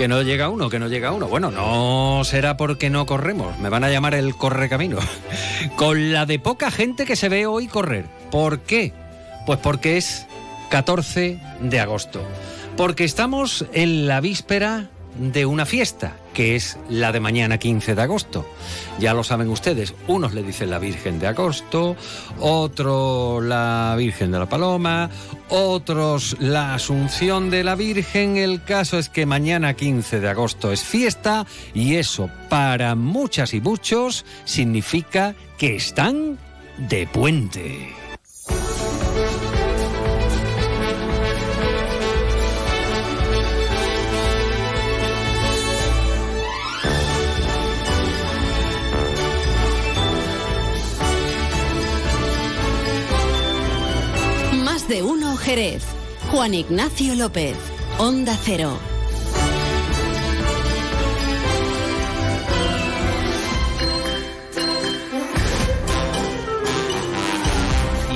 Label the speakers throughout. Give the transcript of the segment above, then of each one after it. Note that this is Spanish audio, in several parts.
Speaker 1: Que no llega uno, que no llega uno. Bueno, no será porque no corremos. Me van a llamar el correcamino. Con la de poca gente que se ve hoy correr. ¿Por qué? Pues porque es 14 de agosto. Porque estamos en la víspera de una fiesta, que es la de mañana 15 de agosto. Ya lo saben ustedes, unos le dicen la Virgen de Agosto, otro la Virgen de la Paloma, otros la Asunción de la Virgen. El caso es que mañana 15 de agosto es fiesta y eso para muchas y muchos significa que están de puente.
Speaker 2: De uno Jerez. Juan Ignacio López, Onda Cero.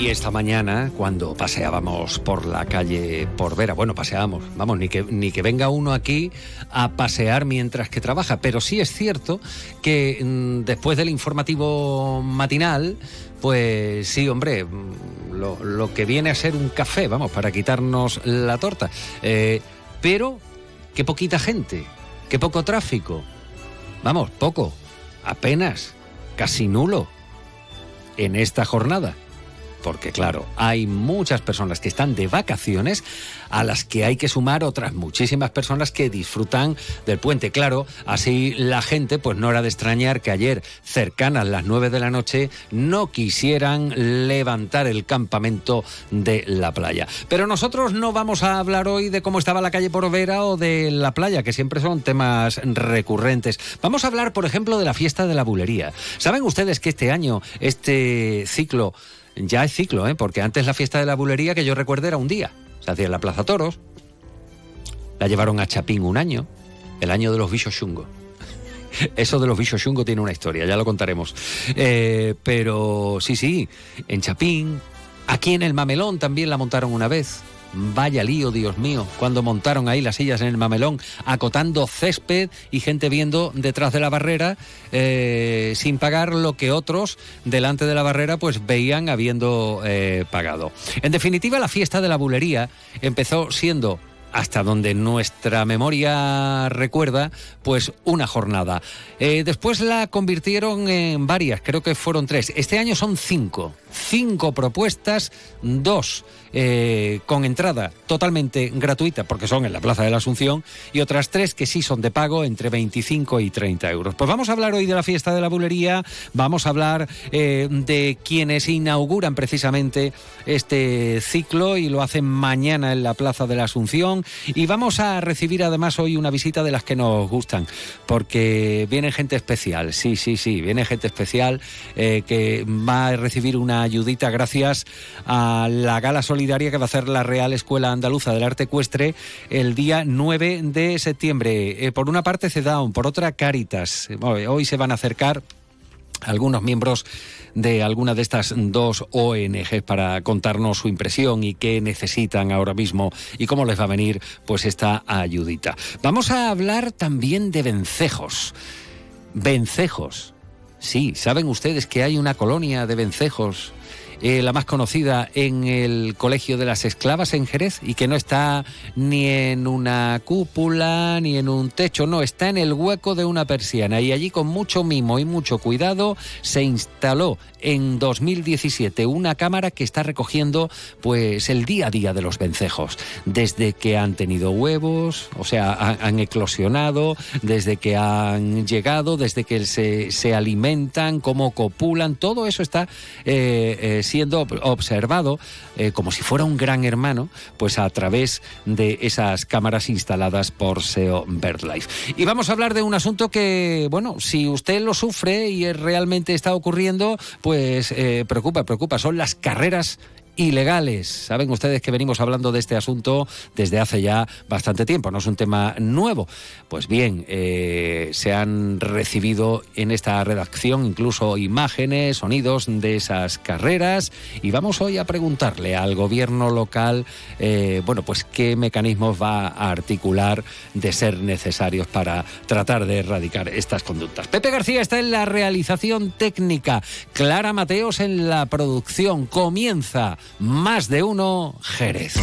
Speaker 1: Y esta mañana, cuando paseábamos por la calle por Vera, bueno, paseábamos, vamos, ni que, ni que venga uno aquí a pasear mientras que trabaja, pero sí es cierto que mm, después del informativo matinal, pues sí, hombre, lo, que viene a ser un café, vamos, para quitarnos la torta. Eh, pero, qué poquita gente, qué poco tráfico. Vamos, poco, apenas, casi nulo en esta jornada porque claro, hay muchas personas que están de vacaciones a las que hay que sumar otras muchísimas personas que disfrutan del puente. Claro, así la gente, pues no era de extrañar que ayer, cercanas las 9 de la noche, no quisieran levantar el campamento de la playa. Pero nosotros no vamos a hablar hoy de cómo estaba la calle por Vera o de la playa, que siempre son temas recurrentes. Vamos a hablar, por ejemplo, de la fiesta de la bulería. ¿Saben ustedes que este año, este ciclo, ya es ciclo, ¿eh? porque antes la fiesta de la bulería, que yo recuerdo, era un día. Se hacía en la Plaza Toros, la llevaron a Chapín un año, el año de los bichos chungos. Eso de los bichos chungos tiene una historia, ya lo contaremos. Eh, pero sí, sí, en Chapín, aquí en el Mamelón también la montaron una vez. Vaya lío, Dios mío, cuando montaron ahí las sillas en el mamelón, acotando césped y gente viendo detrás de la barrera eh, sin pagar lo que otros delante de la barrera pues veían habiendo eh, pagado. En definitiva, la fiesta de la bulería empezó siendo hasta donde nuestra memoria recuerda, pues una jornada. Eh, después la convirtieron en varias, creo que fueron tres. Este año son cinco. Cinco propuestas, dos eh, con entrada totalmente gratuita, porque son en la Plaza de la Asunción, y otras tres que sí son de pago entre 25 y 30 euros. Pues vamos a hablar hoy de la fiesta de la bulería, vamos a hablar eh, de quienes inauguran precisamente este ciclo y lo hacen mañana en la Plaza de la Asunción, y vamos a recibir además hoy una visita de las que nos gustan, porque viene gente especial, sí, sí, sí, viene gente especial eh, que va a recibir una ayudita gracias a la gala solidaria que va a hacer la Real Escuela Andaluza del Arte Ecuestre el día 9 de septiembre. Eh, por una parte CEDAUN, por otra Caritas. Hoy se van a acercar algunos miembros de alguna de estas dos ONG para contarnos su impresión y qué necesitan ahora mismo y cómo les va a venir pues esta ayudita. Vamos a hablar también de vencejos. Vencejos. Sí, ¿saben ustedes que hay una colonia de vencejos eh, la más conocida en el Colegio de las Esclavas en Jerez y que no está ni en una cúpula ni en un techo, no, está en el hueco de una persiana y allí con mucho mimo y mucho cuidado se instaló en 2017 una cámara que está recogiendo pues el día a día de los vencejos, desde que han tenido huevos, o sea, han, eclosionado, desde que han llegado, desde que se, se alimentan, cómo copulan, todo eso está eh, eh, siendo observado eh, como si fuera un gran hermano, pues a través de esas cámaras instaladas por SEO BirdLife. Y vamos a hablar de un asunto que, bueno, si usted lo sufre y realmente está ocurriendo, pues eh, preocupa, preocupa. Son las carreras
Speaker 3: ilegales. Saben ustedes que venimos hablando de este asunto desde hace ya bastante tiempo, no es un tema nuevo. Pues bien, eh, se han recibido en esta redacción incluso imágenes, sonidos de esas carreras y vamos hoy a preguntarle al gobierno local, eh, bueno, pues qué mecanismos va a articular de ser necesarios para tratar de erradicar estas conductas. Pepe García está en la realización técnica, Clara Mateos en la producción. Comienza más de uno Jerez.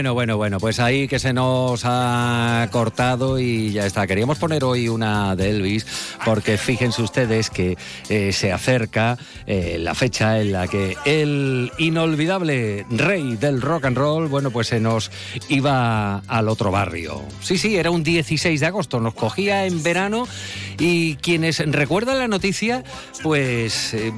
Speaker 3: Bueno, bueno, bueno, pues ahí que se nos ha cortado y ya está. Queríamos poner hoy una de Elvis porque fíjense ustedes que eh, se acerca eh, la fecha en la que el inolvidable rey del rock and roll, bueno, pues se nos iba al otro barrio. Sí, sí, era un 16 de agosto, nos cogía en verano
Speaker 1: Y quienes recuerdan la noticia, pues eh,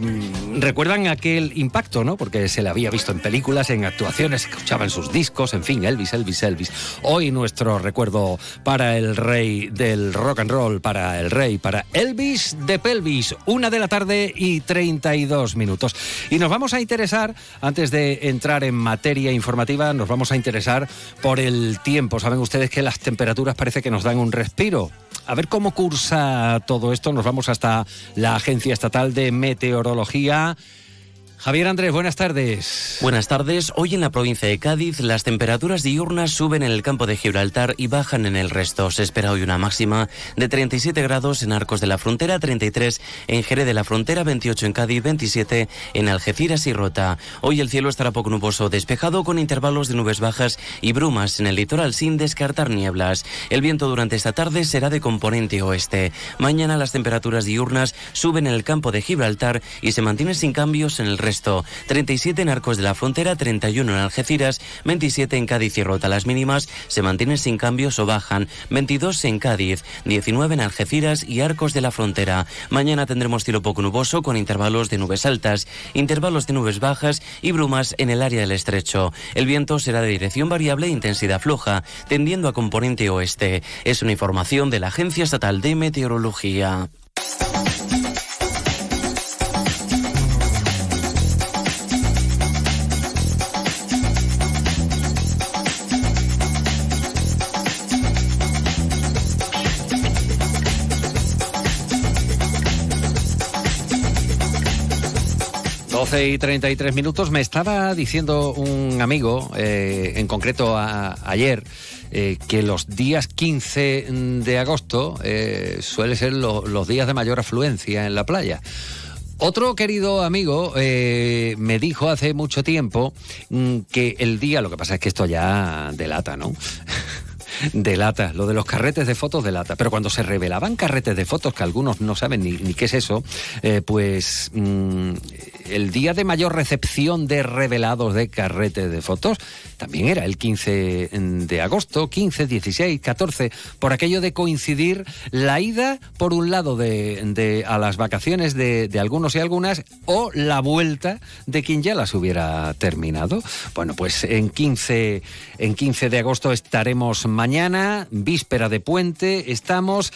Speaker 1: recuerdan aquel impacto, ¿no? Porque se le había visto en películas, en actuaciones, escuchaban sus discos, en fin, Elvis, Elvis, Elvis. Hoy nuestro recuerdo para el rey del rock and roll, para el rey, para Elvis de Pelvis, una de la tarde y 32 minutos. Y nos vamos a interesar, antes de entrar en materia informativa, nos vamos a interesar por el tiempo. Saben ustedes que las temperaturas parece que nos dan un respiro. A ver cómo cursa todo esto. Nos vamos hasta la Agencia Estatal de Meteorología. Javier Andrés, buenas tardes.
Speaker 4: Buenas tardes. Hoy en la provincia de Cádiz las temperaturas diurnas suben en el campo de Gibraltar y bajan en el resto. Se espera hoy una máxima de 37 grados en Arcos de la Frontera, 33 en Jerez de la Frontera, 28 en Cádiz, 27 en Algeciras y Rota. Hoy el cielo estará poco nuboso, despejado con intervalos de nubes bajas y brumas en el litoral sin descartar nieblas. El viento durante esta tarde será de componente oeste. Mañana las temperaturas diurnas suben en el campo de Gibraltar y se mantienen sin cambios en el resto 37 en Arcos de la Frontera, 31 en Algeciras, 27 en Cádiz y Rota. Las mínimas se mantienen sin cambios o bajan. 22 en Cádiz, 19 en Algeciras y Arcos de la Frontera. Mañana tendremos cielo poco nuboso con intervalos de nubes altas, intervalos de nubes bajas y brumas en el área del estrecho. El viento será de dirección variable e intensidad floja, tendiendo a componente oeste. Es una información de la Agencia Estatal de Meteorología.
Speaker 1: 12 y 33 minutos. Me estaba diciendo un amigo, eh, en concreto ayer, eh, que los días 15 de agosto eh, suelen ser los días de mayor afluencia en la playa. Otro querido amigo me dijo hace mucho tiempo mm, que el día, lo que pasa es que esto ya delata, ¿no? delata, lo de los carretes de fotos delata. Pero cuando se revelaban carretes de fotos, que algunos no saben ni, qué es eso, eh, pues mm, el día de mayor recepción de revelados de carretes de fotos también era el 15 de agosto, 15, 16, 14, por aquello de coincidir la ida, por un lado, de, a las vacaciones de, de algunos y algunas, o la vuelta de quien ya las hubiera terminado. Bueno, pues en 15, en 15 de agosto estaremos mañana, víspera de puente, estamos.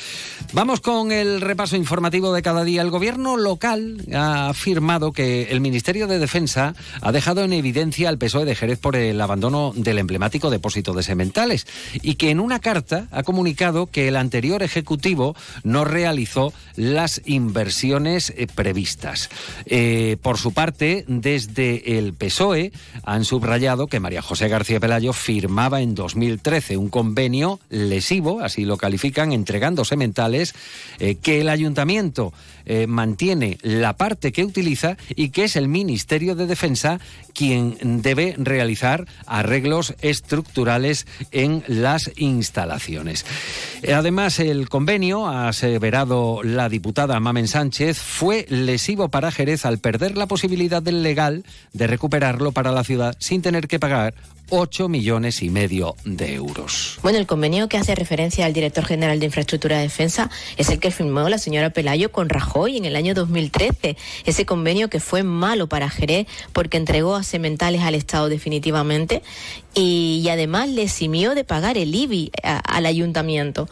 Speaker 1: Vamos con el repaso informativo de cada día. El gobierno local ha afirmado que el Ministerio de Defensa ha dejado en evidencia al PSOE de Jerez por el abandono del emblemático depósito de sementales y que en una carta ha comunicado que el anterior Ejecutivo no realizó las inversiones eh, previstas. Eh, por su parte, desde el PSOE han subrayado que María José García Pelayo firmaba en 2013 un convenio lesivo, así lo califican, entregando sementales, eh, que el ayuntamiento eh, mantiene la parte que utiliza y que es el Ministerio de Defensa quien debe realizar arreglos estructurales en las instalaciones. Además, el convenio, ha aseverado la diputada Mamen Sánchez, fue lesivo para Jerez al perder la posibilidad del legal de recuperarlo para la ciudad sin tener que pagar 8 millones y medio de euros.
Speaker 5: Bueno, el convenio que hace referencia al director general de Infraestructura de Defensa es el que firmó la señora Pelayo con Rajoy en el año 2013. Ese convenio que fue malo para Jerez porque entregó a Cementales al Estado definitivamente y, además le eximió de pagar el IBI al ayuntamiento.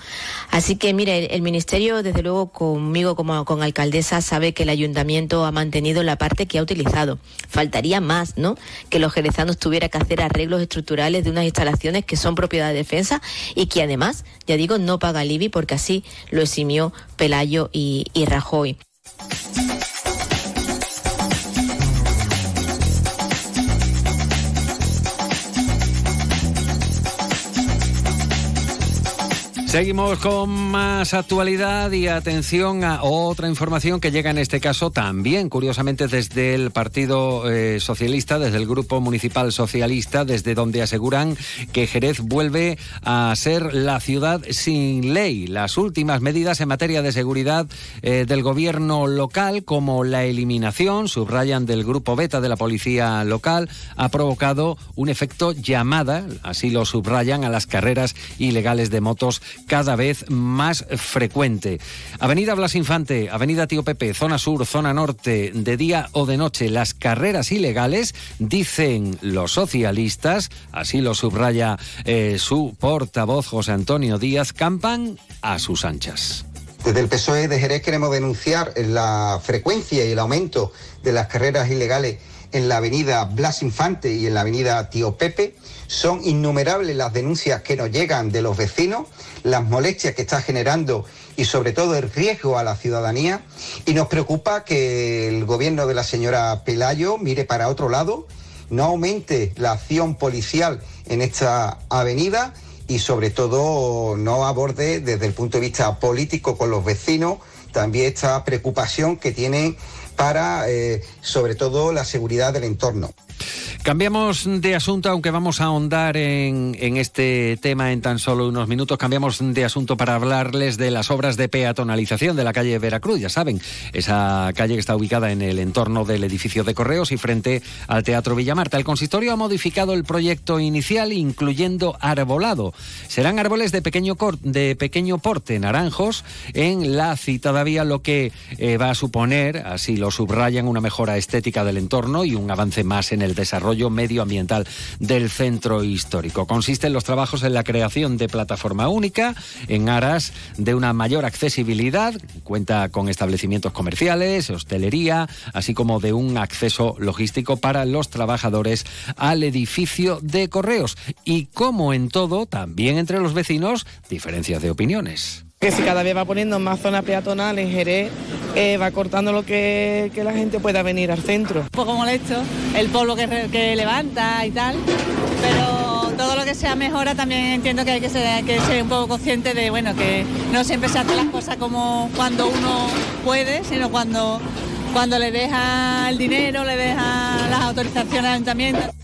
Speaker 5: Así que, mire, el, ministerio, desde luego, conmigo como con alcaldesa, sabe que el ayuntamiento ha mantenido la parte que ha utilizado. Faltaría más, ¿no? Que los jerezanos tuvieran que hacer arreglos estructurales de unas instalaciones que son propiedad de defensa y que además, ya digo, no paga el IBI porque así lo eximió Pelayo y Rajoy.
Speaker 1: Seguimos con más actualidad y atención a otra información que llega en este caso también, curiosamente, desde el Partido eh, Socialista, desde el Grupo Municipal Socialista, desde donde aseguran que Jerez vuelve a ser la ciudad sin ley. Las últimas medidas en materia de seguridad eh, del gobierno local, como la eliminación, subrayan del Grupo Beta de la Policía Local, ha provocado un efecto llamada, así lo subrayan, a las carreras ilegales de motos cada vez más frecuente. Avenida Blas Infante, Avenida Tío Pepe, zona sur, zona norte, de día o de noche, las carreras ilegales, dicen los socialistas, así lo subraya eh, su portavoz José Antonio Díaz, campan a sus anchas.
Speaker 6: Desde el PSOE de Jerez queremos denunciar la frecuencia y el aumento de las carreras ilegales en la avenida Blas Infante y en la avenida Tío Pepe. Son innumerables las denuncias que nos llegan de los vecinos, las molestias que está generando y sobre todo el riesgo a la ciudadanía. Y nos preocupa que el gobierno de la señora Pelayo mire para otro lado, no aumente la acción policial en esta avenida y sobre todo no aborde desde el punto de vista político con los vecinos también esta preocupación que tienen para, eh, sobre todo, la seguridad del entorno.
Speaker 1: Cambiamos de asunto, aunque vamos a ahondar en, este tema en tan solo unos minutos. Cambiamos de asunto para hablarles de las obras de peatonalización de la calle Veracruz. Ya saben, esa calle que está ubicada en el entorno del edificio de correos y frente al Teatro Villamarta. El consistorio ha modificado el proyecto inicial, incluyendo arbolado. Serán árboles de pequeño, de pequeño porte, naranjos, en la citada vía, lo que eh, va a suponer, así lo subrayan, una mejora estética del entorno y un avance más en el desarrollo medioambiental del centro histórico. Consiste en los trabajos en la creación de plataforma única en aras de una mayor accesibilidad, cuenta con establecimientos comerciales, hostelería, así como de un acceso logístico para los trabajadores al edificio de correos. Y como en todo, también entre los vecinos, diferencias de opiniones
Speaker 7: que si cada vez va poniendo más zonas peatonales Jerez, eh, va cortando lo que, la gente pueda venir al centro.
Speaker 8: Un poco molesto, el polvo que, levanta y tal, pero todo lo que sea mejora también entiendo que hay que ser, que ser un poco consciente de bueno que no siempre se hacen las cosas como cuando uno puede, sino cuando, cuando le deja el dinero, le deja las autorizaciones al ayuntamiento.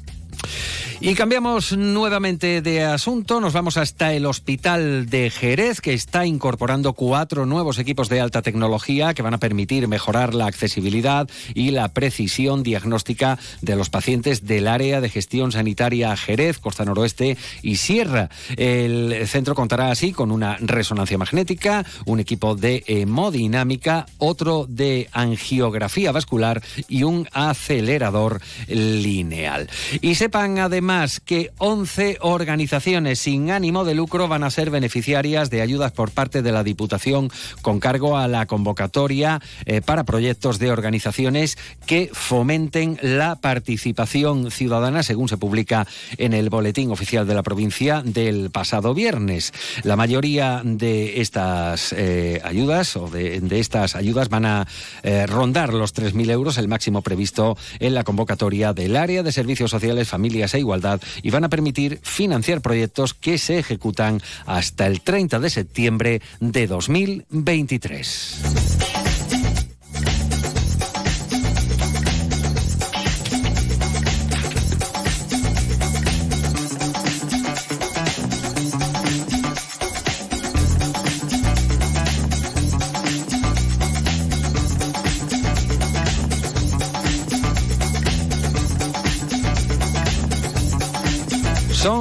Speaker 1: Y cambiamos nuevamente de asunto. Nos vamos hasta el Hospital de Jerez, que está incorporando cuatro nuevos equipos de alta tecnología que van a permitir mejorar la accesibilidad y la precisión diagnóstica de los pacientes del área de gestión sanitaria Jerez, Costa Noroeste y Sierra. El centro contará así con una resonancia magnética, un equipo de hemodinámica, otro de angiografía vascular y un acelerador lineal. Y sepan además más que 11 organizaciones sin ánimo de lucro van a ser beneficiarias de ayudas por parte de la Diputación con cargo a la convocatoria eh, para proyectos de organizaciones que fomenten la participación ciudadana, según se publica en el Boletín Oficial de la Provincia del pasado viernes. La mayoría de estas eh, ayudas o de, estas ayudas van a eh, rondar los 3.000 euros, el máximo previsto en la convocatoria del área de servicios sociales, familias e igualdad y van a permitir financiar proyectos que se ejecutan hasta el 30 de septiembre de 2023.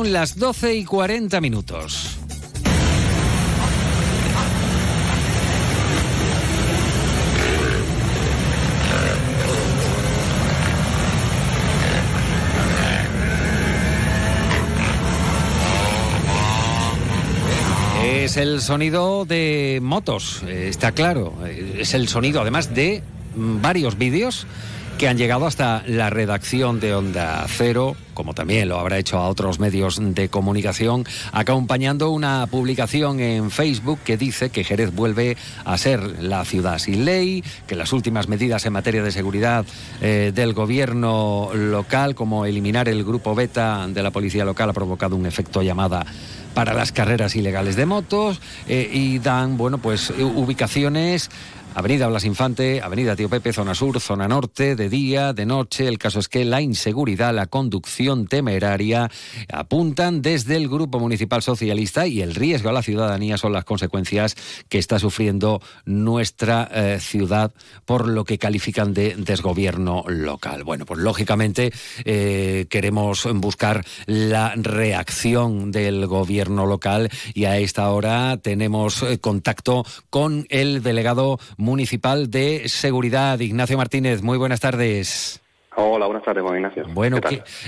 Speaker 1: Las 12 y 40 minutos. Es el sonido de motos, eh, está claro. Eh, es el sonido además de varios vídeos que han llegado hasta la redacción de Onda Cero, como también lo habrá hecho a otros medios de comunicación, acompañando una publicación en Facebook que dice que Jerez vuelve a ser la ciudad sin ley, que las últimas medidas en materia de seguridad eh, del gobierno local, como eliminar el grupo beta de la policía local, ha provocado un efecto llamada para las carreras ilegales de motos eh, y dan, bueno, pues ubicaciones Avenida Blas Infante, Avenida Tío Pepe, zona sur, zona norte, de día, de noche. El caso es que la inseguridad, la conducción temeraria apuntan desde el Grupo Municipal Socialista y el riesgo a la ciudadanía son las consecuencias que está sufriendo nuestra eh, ciudad por lo que califican de desgobierno local. Bueno, pues lógicamente eh, queremos buscar la reacción del gobierno local y a esta hora tenemos eh, contacto con el delegado municipal de seguridad, Ignacio Martínez. Muy buenas tardes.
Speaker 9: Hola, buenas tardes, Ignacio.
Speaker 1: Bueno,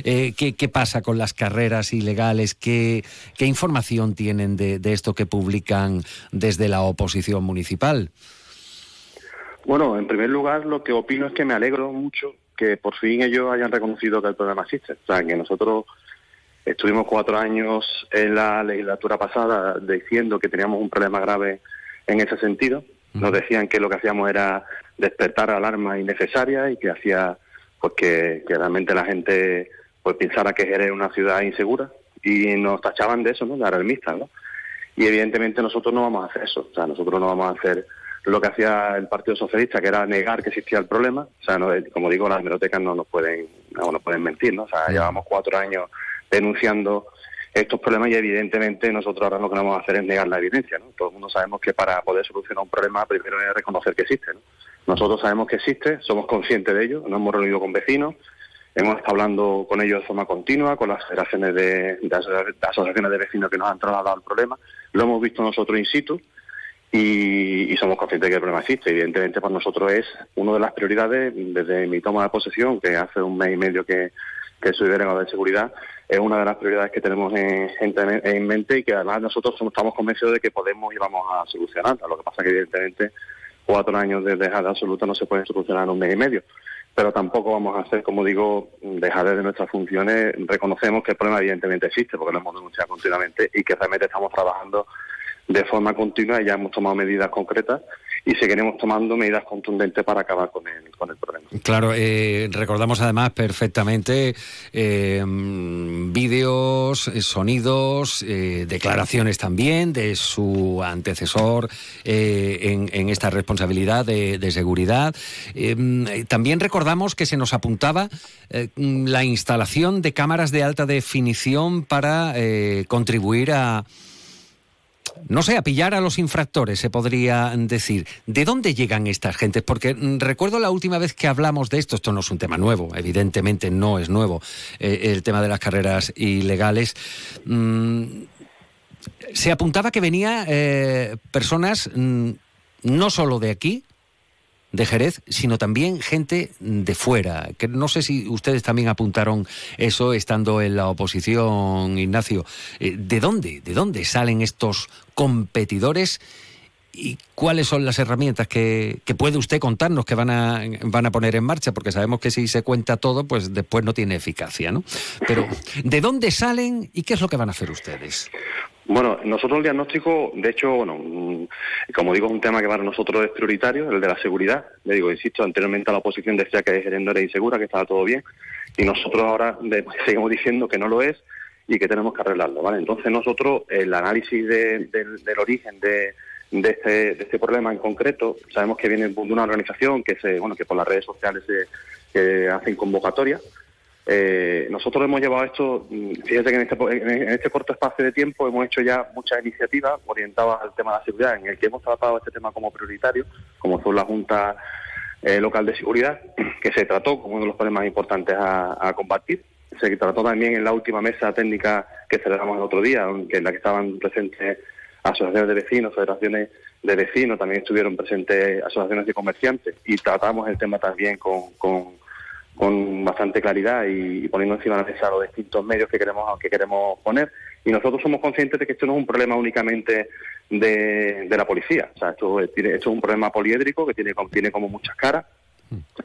Speaker 1: eh, ¿qué, qué, pasa con las carreras ilegales? ¿Qué, qué información tienen de, de, esto que publican desde la oposición municipal?
Speaker 9: Bueno, en primer lugar, lo que opino es que me alegro mucho que por fin ellos hayan reconocido que el problema existe. O sea, que nosotros estuvimos cuatro años en la legislatura pasada diciendo que teníamos un problema grave en ese sentido. Nos decían que lo que hacíamos era despertar alarmas innecesarias y que hacía pues que, realmente la gente pues pensara que era una ciudad insegura y nos tachaban de eso, ¿no? De alarmistas, ¿no? Y evidentemente nosotros no vamos a hacer eso, o sea, nosotros no vamos a hacer lo que hacía el Partido Socialista, que era negar que existía el problema. O sea, como digo, las bibliotecas no nos pueden, no nos pueden mentir, ¿no? O sea, llevamos cuatro años denunciando estos problemas y evidentemente nosotros ahora lo que vamos a hacer es negar la evidencia, ¿no? Todo el mundo sabemos que para poder solucionar un problema primero es reconocer que existe, ¿no? Nosotros sabemos que existe, somos conscientes de ello, nos hemos reunido con vecinos, hemos estado hablando con ellos de forma continua, con las federaciones de, de, asociaciones de vecinos que nos han trasladado el problema, lo hemos visto nosotros in situ y, y, somos conscientes de que el problema existe. Evidentemente para nosotros es una de las prioridades desde mi toma de posesión, que hace un mes y medio que, que soy delegado de seguridad, es una de las prioridades que tenemos en, en, mente y que además nosotros estamos convencidos de que podemos y vamos a solucionarla. Lo que pasa es que evidentemente cuatro años de dejada absoluta no se pueden solucionar en un mes y medio. Pero tampoco vamos a hacer, como digo, dejar de nuestras funciones. Reconocemos que el problema evidentemente existe porque lo hemos denunciado continuamente y que realmente estamos trabajando de forma continua y ya hemos tomado medidas concretas y seguiremos tomando medidas contundentes para acabar con el, con el problema.
Speaker 1: Claro, eh, recordamos además perfectamente eh, vídeos, eh, sonidos, declaraciones también de su antecesor en, en, esta responsabilidad de seguridad. también recordamos que se nos apuntaba la instalación de cámaras de alta definición para contribuir a no sé, a pillar a los infractores, se podría decir. ¿De dónde llegan estas gentes? Porque mm, recuerdo la última vez que hablamos de esto, esto no es un tema nuevo, evidentemente no es nuevo, eh, el tema de las carreras ilegales. Mm, se apuntaba que venía eh, personas mm, no solo de aquí, de Jerez, sino también gente de fuera. Que no sé si ustedes también apuntaron eso estando en la oposición, Ignacio. Eh, ¿De dónde? ¿De dónde salen estos competidores? ¿Y cuáles son las herramientas que, que, puede usted contarnos que van a, van a poner en marcha? Porque sabemos que si se cuenta todo, pues después no tiene eficacia, ¿no? Pero, ¿de dónde salen y qué es lo que van a hacer ustedes?
Speaker 9: Bueno, nosotros el diagnóstico, de hecho, bueno, como digo, es un tema que para nosotros es prioritario, el de la seguridad. Le digo, insisto, anteriormente la oposición decía que Jerez era insegura, que estaba todo bien, y nosotros ahora seguimos diciendo que no lo es y que tenemos que arreglarlo, ¿vale? Entonces nosotros, el análisis de, de, del origen de, este, de este problema en concreto, sabemos que viene de una organización que se, bueno, que por las redes sociales se, hacen convocatorias, eh, nosotros hemos llevado esto, mm, fíjate que en este, en este, corto espacio de tiempo hemos hecho ya muchas iniciativas orientadas al tema de la seguridad, en el que hemos tratado este tema como prioritario, como son la Junta eh, Local de Seguridad, que se trató como uno de los problemas importantes a, a, combatir. Se trató también en la última mesa técnica que celebramos el otro día, en la que estaban presentes asociaciones de vecinos, federaciones de vecinos, también estuvieron presentes asociaciones de comerciantes y tratamos el tema también con, con con bastante claridad y, poniendo encima de la mesa los distintos medios que queremos que queremos poner. Y nosotros somos conscientes de que esto no es un problema únicamente de, de la policía. O sea esto, esto es un problema poliédrico que tiene tiene como muchas caras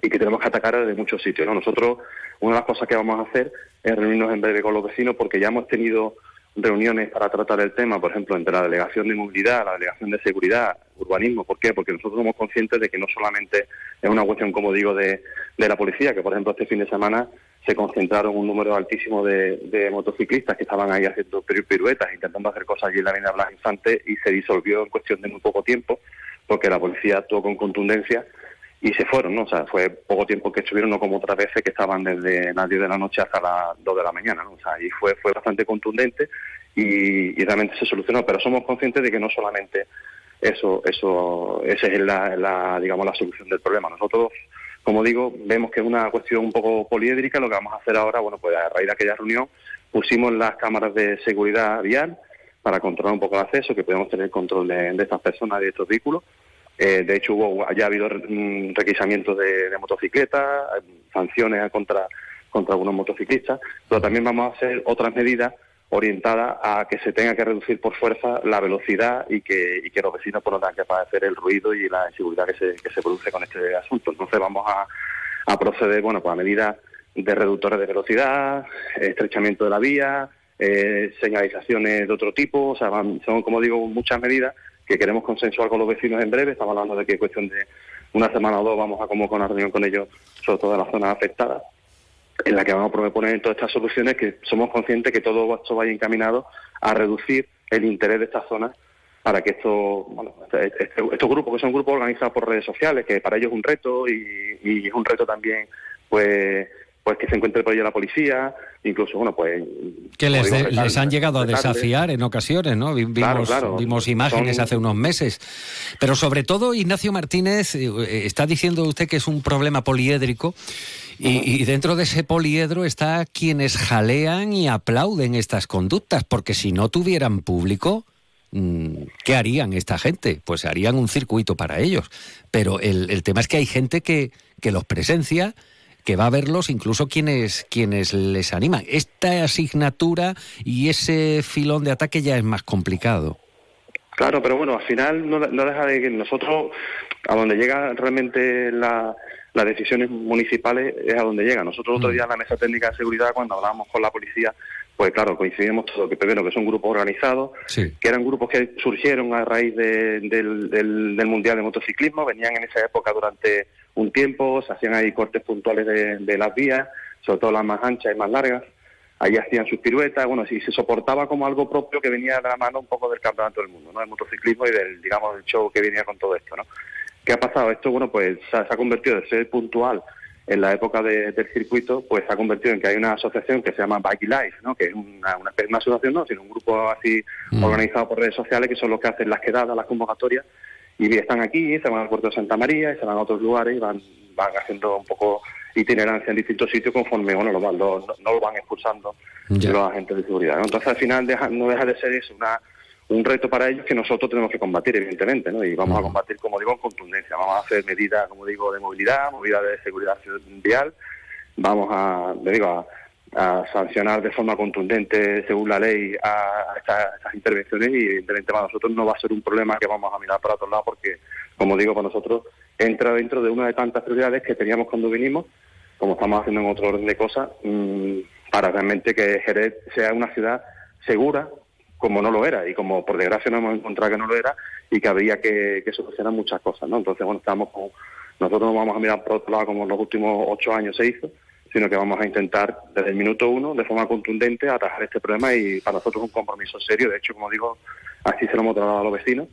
Speaker 9: y que tenemos que atacar desde muchos sitios ¿no? nosotros una de las cosas que vamos a hacer es reunirnos en breve con los vecinos porque ya hemos tenido reuniones para tratar el tema, por ejemplo, entre la Delegación de Movilidad, la Delegación de Seguridad, Urbanismo. ¿Por qué? Porque nosotros somos conscientes de que no solamente es una cuestión, como digo, de, de la policía, que por ejemplo este fin de semana se concentraron un número altísimo de, motociclistas que estaban ahí haciendo piruetas, intentando hacer cosas allí en la Avenida Blas Infante y se disolvió en cuestión de muy poco tiempo porque la policía actuó con contundencia y se fueron, ¿no? O sea, fue poco tiempo que estuvieron, no como otras veces que estaban desde las 10 de la noche hasta las 2 de la mañana, ¿no? O sea, y fue, fue bastante contundente y, realmente se solucionó, pero somos conscientes de que no solamente eso, eso, esa es la, la, digamos, la solución del problema. Nosotros, como digo, vemos que es una cuestión un poco poliédrica, lo que vamos a hacer ahora, bueno, pues a raíz de aquella reunión pusimos las cámaras de seguridad vial para controlar un poco el acceso, que podamos tener control de, estas personas, de estos vehículos, eh, de hecho, hubo, ya ha habido mm, requisamientos de, motocicletas, sanciones contra, contra algunos motociclistas, pero también vamos a hacer otras medidas orientadas a que se tenga que reducir por fuerza la velocidad y que, y que los vecinos pues, no tengan que padecer el ruido y la inseguridad que se, que se produce con este asunto. Entonces vamos a, a proceder bueno, pues a medidas de reductores de velocidad, estrechamiento de la vía, eh, señalizaciones de otro tipo, o sea, son, como digo, muchas medidas que queremos consensuar con los vecinos en breve. Estamos hablando de que cuestión de una semana o dos vamos a convocar una reunión con ellos, sobre todo en las zonas afectadas, en la que vamos a proponer todas estas soluciones que somos conscientes que todo esto vaya encaminado a reducir el interés de estas zonas para que esto, bueno, este, este, estos grupos, que son grupos organizados por redes sociales, que para ellos es un reto y, y es un reto también, pues pues que se encuentre por ahí la policía, incluso, bueno, pues...
Speaker 1: Que les, les han llegado a desafiar en ocasiones, ¿no? Vimos, vimos imágenes hace unos meses. Pero sobre todo, Ignacio Martínez, eh, está diciendo usted que es un problema poliédrico y, dentro de ese poliedro está quienes jalean y aplauden estas conductas, porque si no tuvieran público... Mm, ¿Qué harían esta gente? Pues harían un circuito para ellos. Pero el, el tema es que hay gente que, que los presencia, que va a verlos incluso quienes, quienes les animan. Esta asignatura y ese filón de ataque ya es más complicado.
Speaker 9: Claro, pero bueno, al final no, deja de que nosotros, a donde llega realmente la, las decisiones municipales, es a donde llega. Nosotros otro mm. día en la mesa técnica de seguridad, cuando hablábamos con la policía, pues claro, coincidimos todos, que primero que son grupos organizados, que eran grupos que surgieron a raíz del, del Mundial de Motociclismo, venían en esa época durante un tiempo, se hacían ahí cortes puntuales de, las vías, sobre todo las más anchas y más largas, ahí hacían sus piruetas, bueno, sí, se soportaba como algo propio que venía de la mano un poco del campeonato del mundo, ¿no? Del motociclismo y del, digamos, del show que venía con todo esto, ¿no? ¿Qué ha pasado? Esto, bueno, pues se ha, convertido de ser puntual en la época del circuito, pues se ha convertido en que hay una asociación que se llama Bike Life, ¿no? que es una, una, una asociación, no, sino un grupo así mm. organizado por redes sociales que son los que hacen las quedadas, las convocatorias y están aquí, se van al puerto de Santa María y se van a otros lugares y van, van haciendo un poco itinerancia en distintos sitios conforme bueno lo, no lo van expulsando los agentes de seguridad. Entonces al final no deja de ser eso una un reto para ellos que nosotros tenemos que combatir, evidentemente, ¿no? Y vamos a combatir, como digo, en contundencia. Vamos a hacer medidas, como digo, de movilidad, movilidad de seguridad vial. Vamos a, le digo, a, a sancionar de forma contundente, según la ley, a, estas, intervenciones y evidentemente para nosotros no va a ser un problema que vamos a mirar para otro lado porque, como digo, para nosotros entra dentro de una de tantas prioridades que teníamos cuando vinimos, como estamos haciendo en otro orden de cosas, mm, para realmente que Jerez sea una ciudad segura, como no lo era y como por desgracia no hemos encontrado que no lo era y que había que, que solucionar muchas cosas, ¿no? Entonces, bueno, estamos con, nosotros no vamos a mirar por otro lado como en los últimos ocho años se hizo, sino que vamos a intentar desde el minuto uno, de forma contundente, atajar este problema y para nosotros es un compromiso serio. De hecho, como digo, así se lo hemos trasladado a los vecinos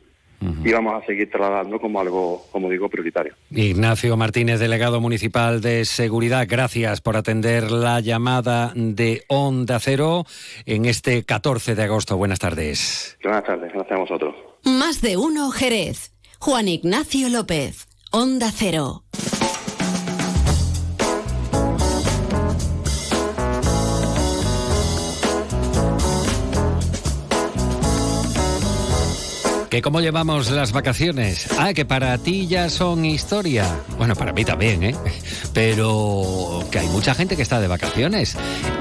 Speaker 9: y vamos a seguir trasladando como algo, como digo, prioritario.
Speaker 1: Ignacio Martínez, delegado municipal de Seguridad, gracias por atender la llamada de Onda Cero en este 14 de agosto. Buenas tardes.
Speaker 9: Buenas tardes, gracias a vosotros.
Speaker 2: Más de uno, Jerez. Juan Ignacio López, Onda Cero.
Speaker 1: Cómo llevamos las vacaciones? Ah, que para ti ya son historia. Bueno, para mí también, ¿eh? Pero que hay mucha gente que está de vacaciones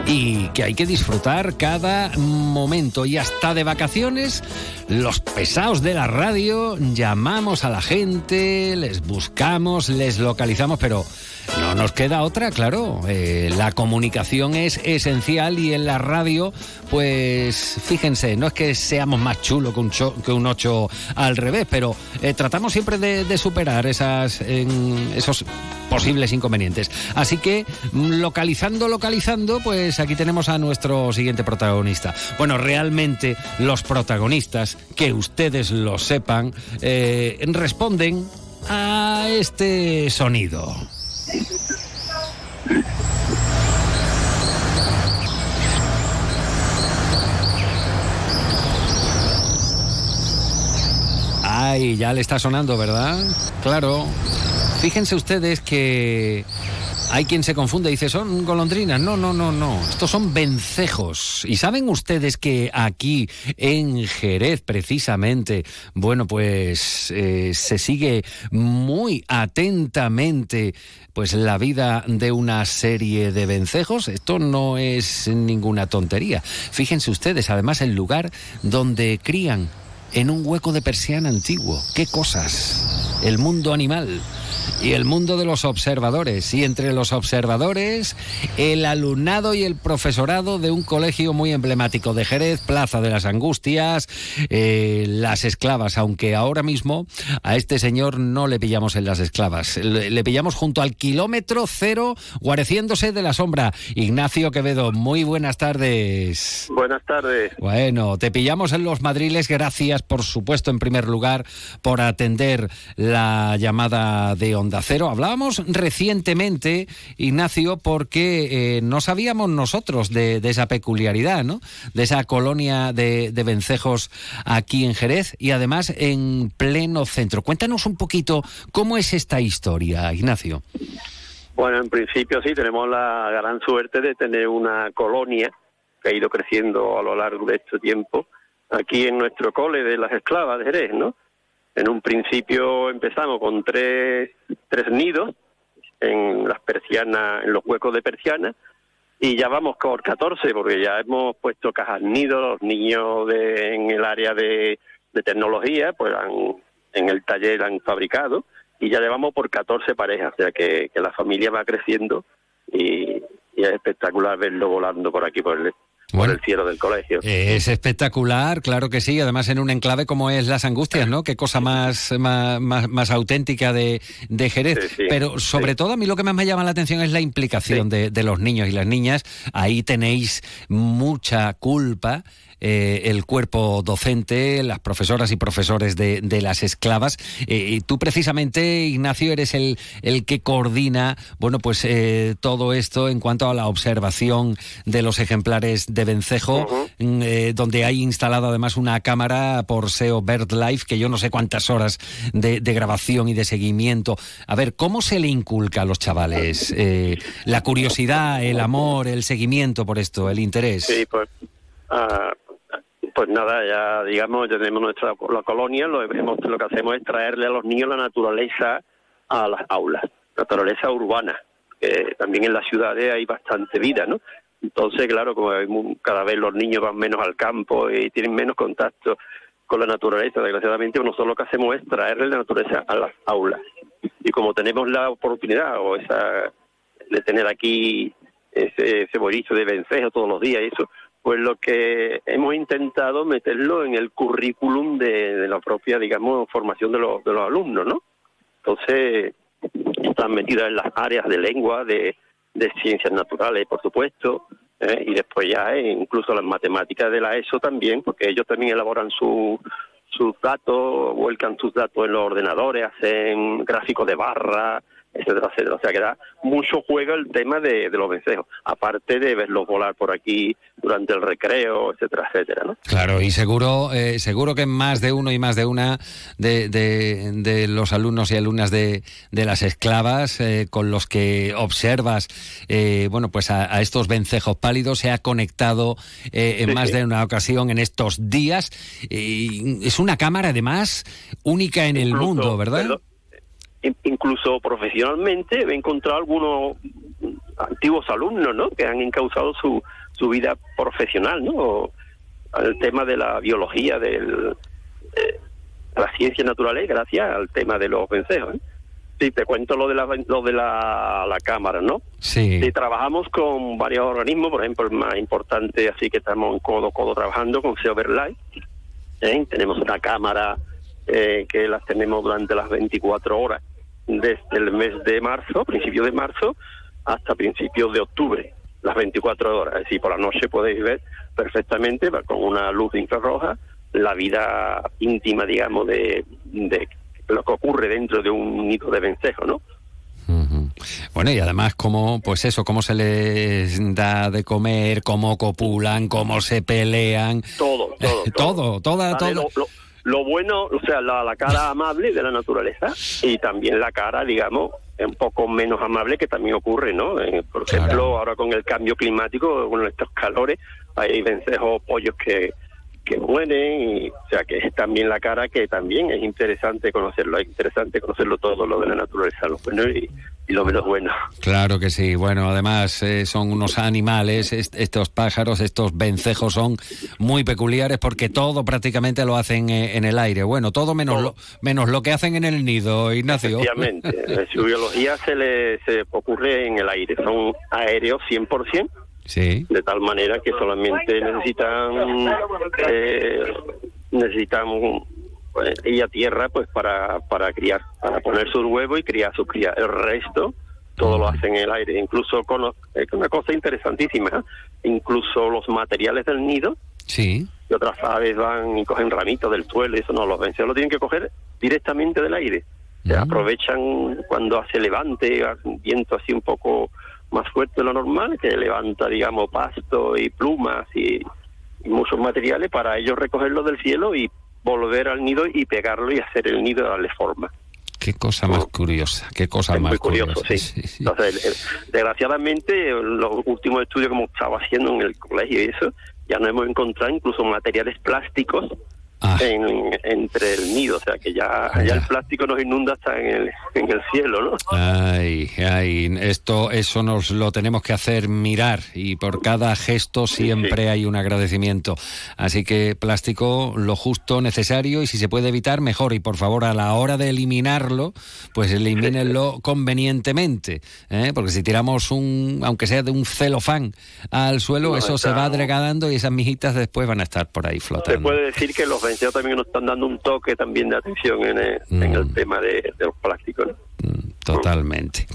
Speaker 1: y que hay que disfrutar cada momento. Y hasta de vacaciones, los pesados de la radio llamamos a la gente, les buscamos, les localizamos, pero no nos queda otra, claro. Eh, la comunicación es esencial y en la radio, pues fíjense, no es que seamos más chulos que un, que un 8 poquito al revés, pero eh, tratamos siempre de, superar esas, esos posibles inconvenientes. Así que, mm, localizando, localizando, pues aquí tenemos a nuestro siguiente protagonista. Bueno, realmente los protagonistas, que ustedes lo sepan, eh, responden a este sonido. Ay, ya le está sonando, ¿verdad? Claro. Fíjense ustedes que hay quien se confunde y dice, son golondrinas. No, no, no, no. Estos son vencejos. Y saben ustedes que aquí en Jerez, precisamente, bueno, pues eh, se sigue muy atentamente pues la vida de una serie de vencejos. Esto no es ninguna tontería. Fíjense ustedes, además, el lugar donde crían en un hueco de persiana antiguo. ¿Qué cosas? El mundo animal y el mundo de los observadores. Y entre los observadores, el alumnado y el profesorado de un colegio muy emblemático de Jerez, Plaza de las Angustias, eh, las esclavas, aunque ahora mismo a este señor no le pillamos en las esclavas, le, pillamos junto al kilómetro cero, guareciéndose de la sombra. Ignacio Quevedo, muy buenas tardes.
Speaker 10: Buenas tardes.
Speaker 1: Bueno, te pillamos en los madriles, gracias por supuesto en primer lugar por atender la llamada de Onda Cero. Hablábamos recientemente, Ignacio, porque eh, no sabíamos nosotros de, esa peculiaridad, ¿no? De esa colonia de, vencejos aquí en Jerez y además en pleno centro. Cuéntanos un poquito cómo es esta historia, Ignacio.
Speaker 10: Bueno, en principio sí, tenemos la gran suerte de tener una colonia que ha ido creciendo a lo largo de este tiempo aquí en nuestro cole de las esclavas de Jerez, ¿no? En un principio empezamos con tres, tres nidos en las persianas, en los huecos de persiana, y ya vamos por 14, porque ya hemos puesto cajas nidos, los niños de, en el área de, tecnología, pues han, en el taller han fabricado, y ya llevamos por 14 parejas, o sea que, que la familia va creciendo y, y es espectacular verlo volando por aquí, por el, el cielo del colegio.
Speaker 1: Es espectacular, claro que sí, además en un enclave como es Las Angustias, ¿no? Qué cosa más, más, más, auténtica de, de Jerez. Pero sobre todo a mí lo que más me llama la atención es la implicación de, de los niños y las niñas. Ahí tenéis mucha culpa eh, el cuerpo docente, las profesoras y profesores de, las esclavas. Eh, y tú precisamente, Ignacio, eres el, el que coordina, bueno, pues eh, todo esto en cuanto a la observación de los ejemplares de vencejo, mm, donde hay instalado además una cámara por SEO BirdLife, que yo no sé cuántas horas de, grabación y de seguimiento. A ver, ¿cómo se le inculca a los chavales la curiosidad, el amor, el seguimiento por esto, el interés?
Speaker 10: Sí, pues ah, pues nada, ya digamos, tenemos nuestra la colonia, lo, lo que hacemos es traerle a los niños la naturaleza a las aulas, naturaleza urbana, que también en las ciudades hay bastante vida, ¿no? Entonces, claro, como cada vez los niños van menos al campo y tienen menos contacto con la naturaleza, desgraciadamente nosotros lo que hacemos es traerle la naturaleza a las aulas. Y como tenemos la oportunidad o esa de tener aquí ese, ese de vencejo todos los días y eso, pues lo que hemos intentado meterlo en el currículum de, la propia, digamos, formación de los, de los alumnos, ¿no? Entonces, están metidas en las áreas de lengua, de, ciencias naturales, por supuesto, ¿eh? y después ya incluso las matemáticas de la ESO también, porque ellos también elaboran sus datos, vuelcan sus datos en los ordenadores, hacen gráficos de barra, etcétera, etcétera. O sea que da mucho juego el tema de, los vencejos, aparte de verlos volar por aquí durante el recreo, etcétera, etcétera. ¿no?
Speaker 1: Claro, y seguro, eh, seguro que más de uno y más de una de, de, los alumnos y alumnas de, de las esclavas eh, con los que observas, eh, bueno, pues a, estos vencejos pálidos se ha conectado en más de una ocasión en estos días. es una cámara además única en el mundo, ¿verdad?
Speaker 10: Incluso profesionalmente he encontrado algunos antiguos alumnos ¿no? que han encauzado su, su vida profesional ¿no? al tema de la biología del eh, la ciencia natural gracias al tema de los vencejos ¿eh? Sí, te cuento lo de la lo de la, la cámara, ¿no?
Speaker 1: Sí.
Speaker 10: Trabajamos con varios organismos, por ejemplo, el más importante, así que estamos en codo a codo trabajando con Silverlight. ¿eh? Tenemos una cámara eh, que las tenemos durante las 24 horas, desde el mes de marzo, principios de marzo, hasta principios de octubre, las 24 horas. Es decir, por la noche podéis ver perfectamente con una luz infrarroja la vida íntima, digamos, de, de lo que ocurre dentro de un nido de vencejo, ¿no?
Speaker 1: Bueno, y además, cómo, pues eso, cómo se les da de comer, cómo copulan, cómo se pelean.
Speaker 10: Todo, todo.
Speaker 1: todo, toda, todo.
Speaker 10: Lo, bueno, o sea, la, cara amable de la naturaleza y también la cara, digamos, un poco menos amable que también ocurre, ¿no? Eh, por ejemplo, ahora con el cambio climático, con estos calores, hay vencejos, pollos que, que mueren, y, o sea que es también la cara que también es interesante conocerlo, es interesante conocerlo todo lo de la naturaleza, lo bueno y, lo menos bueno.
Speaker 1: Claro que sí, bueno, además eh, son unos animales, estos pájaros, estos vencejos son muy peculiares porque todo prácticamente lo hacen eh, en el aire, bueno, todo menos, Lo, menos lo que hacen en el nido, Ignacio.
Speaker 10: Efectivamente, su biología se le se ocurre en el aire, son aéreos 100%,
Speaker 1: Sí.
Speaker 10: De tal manera que solamente necesitan eh, necesitan pues, ella tierra pues para para criar, para poner su huevo y criar su cría. El resto todo lo hacen en el aire. Incluso con es una cosa interesantísima, incluso los materiales del nido.
Speaker 1: Sí.
Speaker 10: Y otras aves van y cogen ramitos del suelo y eso no, los vencedores lo tienen que coger directamente del aire. Se aprovechan cuando hace levante, viento así un poco más fuerte de lo normal, que levanta, digamos, pasto y plumas y, muchos materiales para ellos recogerlo del cielo y volver al nido y pegarlo y hacer el nido, darle forma.
Speaker 1: Qué cosa más curiosa, qué cosa más
Speaker 10: curiosa.
Speaker 1: Sí.
Speaker 10: Entonces, desgraciadamente, los últimos estudios que hemos estado haciendo en el colegio y eso, ya no hemos encontrado incluso materiales plásticos Ah. entre el nido, o sea que ya, ya, el plástico nos inunda hasta en el, en el cielo, ¿no?
Speaker 1: Ay, ay, esto, eso nos lo tenemos que hacer mirar y por cada gesto siempre hay un agradecimiento. Así que plástico lo justo, necesario y si se puede evitar, mejor. Y por favor, a la hora de eliminarlo, pues elimínenlo convenientemente, ¿eh? porque si tiramos un, aunque sea de un celofán al suelo, eso se va degradando y esas mijitas después van a estar por ahí flotando.
Speaker 10: Se puede decir que los también nos están dando un toque también de atención en el, en el mm. tema de, los plásticos.
Speaker 1: Mm, totalmente.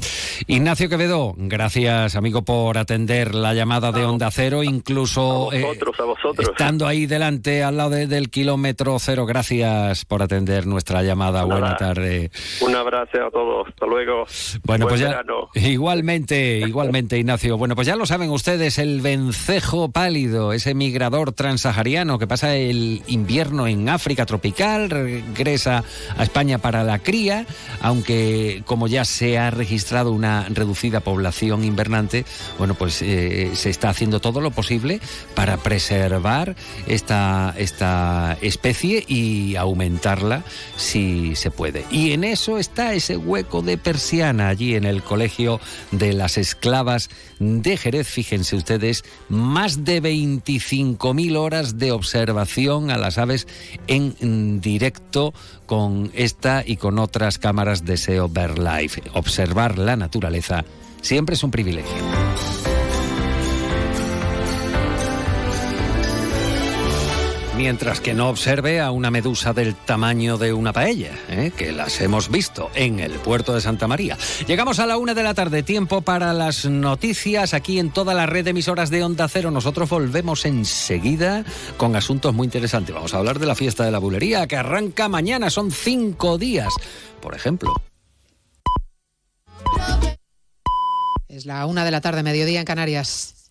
Speaker 1: Ignacio Quevedo, gracias amigo por atender la llamada de Onda Cero, incluso
Speaker 10: a vosotros, a vosotros.
Speaker 1: estando ahí delante al lado del kilómetro cero. Gracias por atender nuestra llamada. Buena tarde.
Speaker 10: Un abrazo a todos. Hasta luego.
Speaker 1: Bueno, pues ya igualmente, igualmente Ignacio. Bueno, pues ya lo saben ustedes, el vencejo pálido, ese migrador transahariano que pasa el invierno en África tropical, regresa a España para la cría, aunque como ya se ha registrado una reducida población invernante, bueno, pues eh, se está haciendo todo lo posible para preservar esta, esta especie y aumentarla si se puede. Y en eso está ese hueco de persiana allí en el Colegio de las Esclavas de Jerez. Fíjense ustedes, más de 25.000 horas de observación a las aves en directo con esta y con otras cámaras de SEO Live. Observar la naturaleza siempre es un privilegio. Mientras que no observe a una medusa del tamaño de una paella, ¿eh? que las hemos visto en el puerto de Santa María. Llegamos a la una de la tarde, tiempo para las noticias aquí en toda la red de emisoras de Onda Cero. Nosotros volvemos enseguida con asuntos muy interesantes. Vamos a hablar de la fiesta de la bulería que arranca mañana, son cinco días, por ejemplo.
Speaker 11: Es la una de la tarde, mediodía en Canarias.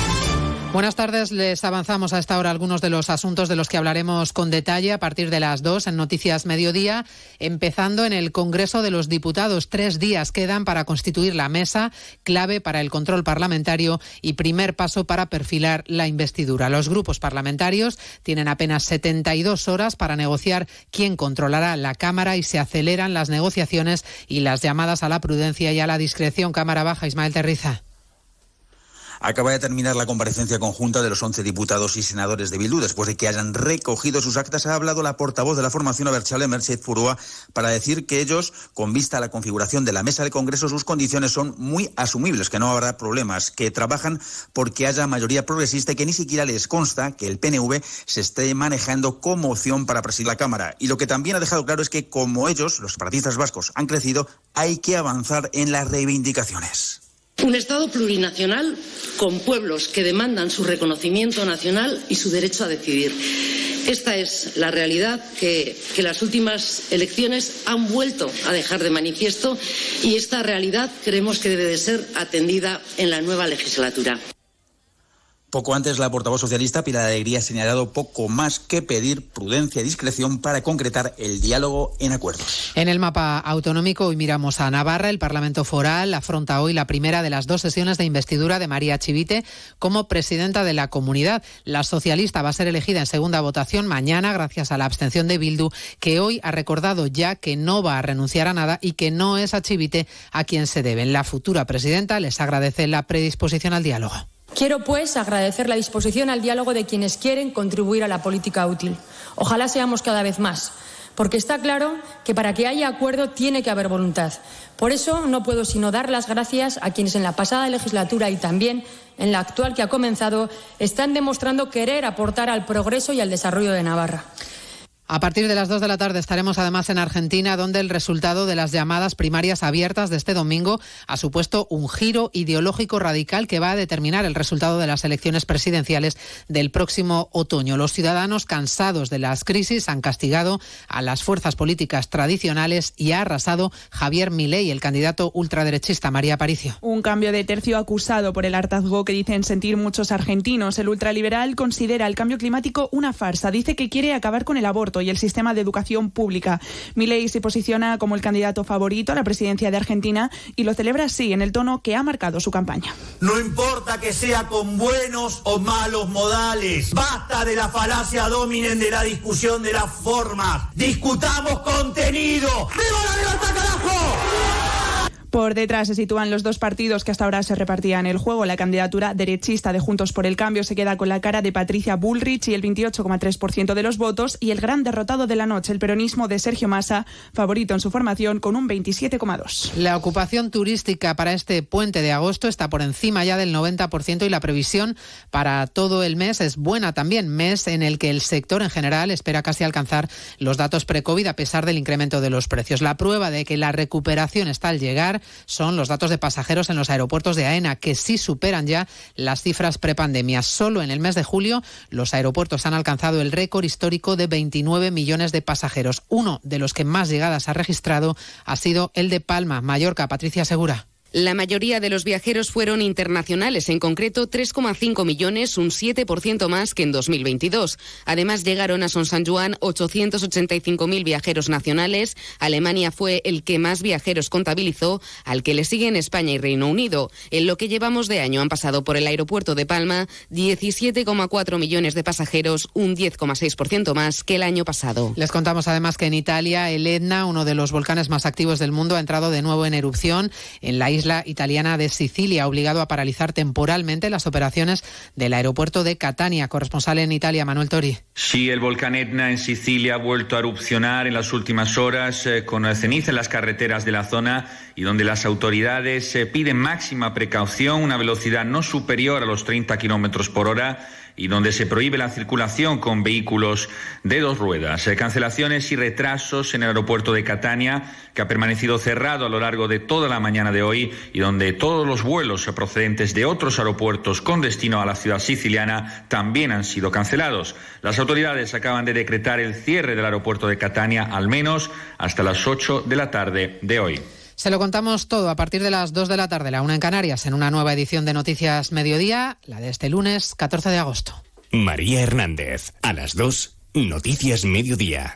Speaker 11: Buenas tardes. Les avanzamos a esta hora algunos de los asuntos de los que hablaremos con detalle a partir de las dos en Noticias Mediodía, empezando en el Congreso de los Diputados. Tres días quedan para constituir la mesa, clave para el control parlamentario y primer paso para perfilar la investidura. Los grupos parlamentarios tienen apenas 72 horas para negociar quién controlará la Cámara y se aceleran las negociaciones y las llamadas a la prudencia y a la discreción. Cámara Baja, Ismael Terriza.
Speaker 12: Acaba de terminar la comparecencia conjunta de los 11 diputados y senadores de Bildu. Después de que hayan recogido sus actas, ha hablado la portavoz de la formación Aberchale, Merced Furua, para decir que ellos, con vista a la configuración de la mesa de Congreso, sus condiciones son muy asumibles, que no habrá problemas, que trabajan porque haya mayoría progresista y que ni siquiera les consta que el PNV se esté manejando como opción para presidir la Cámara. Y lo que también ha dejado claro es que, como ellos, los separatistas vascos, han crecido, hay que avanzar en las reivindicaciones.
Speaker 13: Un Estado plurinacional con pueblos que demandan su reconocimiento nacional y su derecho a decidir. Esta es la realidad que, las últimas elecciones han vuelto a dejar de manifiesto y esta realidad creemos que debe de ser atendida en la nueva legislatura.
Speaker 12: Poco antes, la portavoz socialista Pilar Alegría ha señalado poco más que pedir prudencia y discreción para concretar el diálogo en acuerdos.
Speaker 11: En el mapa autonómico, hoy miramos a Navarra. El Parlamento Foral afronta hoy la primera de las dos sesiones de investidura de María Chivite como presidenta de la comunidad. La socialista va a ser elegida en segunda votación mañana gracias a la abstención de Bildu, que hoy ha recordado ya que no va a renunciar a nada y que no es a Chivite a quien se deben. La futura presidenta les agradece la predisposición al diálogo.
Speaker 14: Quiero, pues, agradecer la disposición al diálogo de quienes quieren contribuir a la política útil. Ojalá seamos cada vez más, porque está claro que para que haya acuerdo tiene que haber voluntad. Por eso no puedo sino dar las gracias a quienes en la pasada legislatura y también en la actual que ha comenzado están demostrando querer aportar al progreso y al desarrollo de Navarra.
Speaker 11: A partir de las 2 de la tarde estaremos además en Argentina, donde el resultado de las llamadas primarias abiertas de este domingo ha supuesto un giro ideológico radical que va a determinar el resultado de las elecciones presidenciales del próximo otoño. Los ciudadanos, cansados de las crisis, han castigado a las fuerzas políticas tradicionales y ha arrasado Javier Milei, el candidato ultraderechista María Aparicio.
Speaker 15: Un cambio de tercio acusado por el hartazgo que dicen sentir muchos argentinos. El ultraliberal considera el cambio climático una farsa. Dice que quiere acabar con el aborto y el sistema de educación pública. Milei se posiciona como el candidato favorito a la presidencia de Argentina y lo celebra así en el tono que ha marcado su campaña.
Speaker 16: No importa que sea con buenos o malos modales. Basta de la falacia dominen de la discusión de las formas. Discutamos contenido. ¡Viva la libertad, carajo!
Speaker 15: Por detrás se sitúan los dos partidos que hasta ahora se repartían el juego. La candidatura derechista de Juntos por el Cambio se queda con la cara de Patricia Bullrich y el 28,3% de los votos y el gran derrotado de la noche, el peronismo de Sergio Massa, favorito en su formación con un 27,2%.
Speaker 11: La ocupación turística para este puente de agosto está por encima ya del 90% y la previsión para todo el mes es buena también, mes en el que el sector en general espera casi alcanzar los datos pre-COVID a pesar del incremento de los precios. La prueba de que la recuperación está al llegar son los datos de pasajeros en los aeropuertos de AENA, que sí superan ya las cifras prepandemia. Solo en el mes de julio los aeropuertos han alcanzado el récord histórico de 29 millones de pasajeros. Uno de los que más llegadas ha registrado ha sido el de Palma, Mallorca. Patricia Segura.
Speaker 17: La mayoría de los viajeros fueron internacionales, en concreto 3,5 millones, un 7% más que en 2022. Además, llegaron a Son San Juan 885.000 viajeros nacionales. Alemania fue el que más viajeros contabilizó, al que le siguen España y Reino Unido. En lo que llevamos de año han pasado por el aeropuerto de Palma 17,4 millones de pasajeros, un 10,6% más que el año pasado.
Speaker 11: Les contamos además que en Italia el Etna, uno de los volcanes más activos del mundo, ha entrado de nuevo en erupción en la isla isla italiana de Sicilia, obligado a paralizar temporalmente las operaciones del aeropuerto de Catania. Corresponsal en Italia, Manuel Tori.
Speaker 18: Sí, el volcán Etna en Sicilia ha vuelto a erupcionar en las últimas horas eh, con ceniza en las carreteras de la zona y donde las autoridades eh, piden máxima precaución, una velocidad no superior a los 30 kilómetros por hora y donde se prohíbe la circulación con vehículos de dos ruedas. Eh, cancelaciones y retrasos en el aeropuerto de Catania, que ha permanecido cerrado a lo largo de toda la mañana de hoy y donde todos los vuelos procedentes de otros aeropuertos con destino a la ciudad siciliana también han sido cancelados. Las autoridades acaban de decretar el cierre del aeropuerto de Catania al menos hasta las 8 de la tarde de hoy.
Speaker 11: Se lo contamos todo a partir de las 2 de la tarde, la una en Canarias, en una nueva edición de Noticias Mediodía, la de este lunes 14 de agosto.
Speaker 19: María Hernández, a las 2, Noticias Mediodía.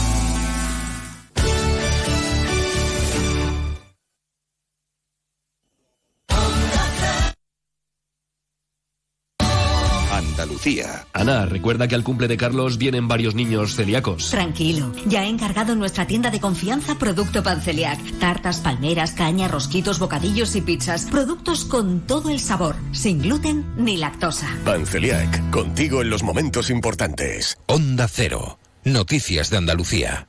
Speaker 20: Andalucía. Ana, recuerda que al cumple de Carlos vienen varios niños celíacos.
Speaker 21: Tranquilo, ya he encargado en nuestra tienda de confianza producto Panceliac. Tartas, palmeras, caña, rosquitos, bocadillos y pizzas. Productos con todo el sabor, sin gluten ni lactosa.
Speaker 19: Panceliac, contigo en los momentos importantes.
Speaker 22: Onda Cero. Noticias de Andalucía.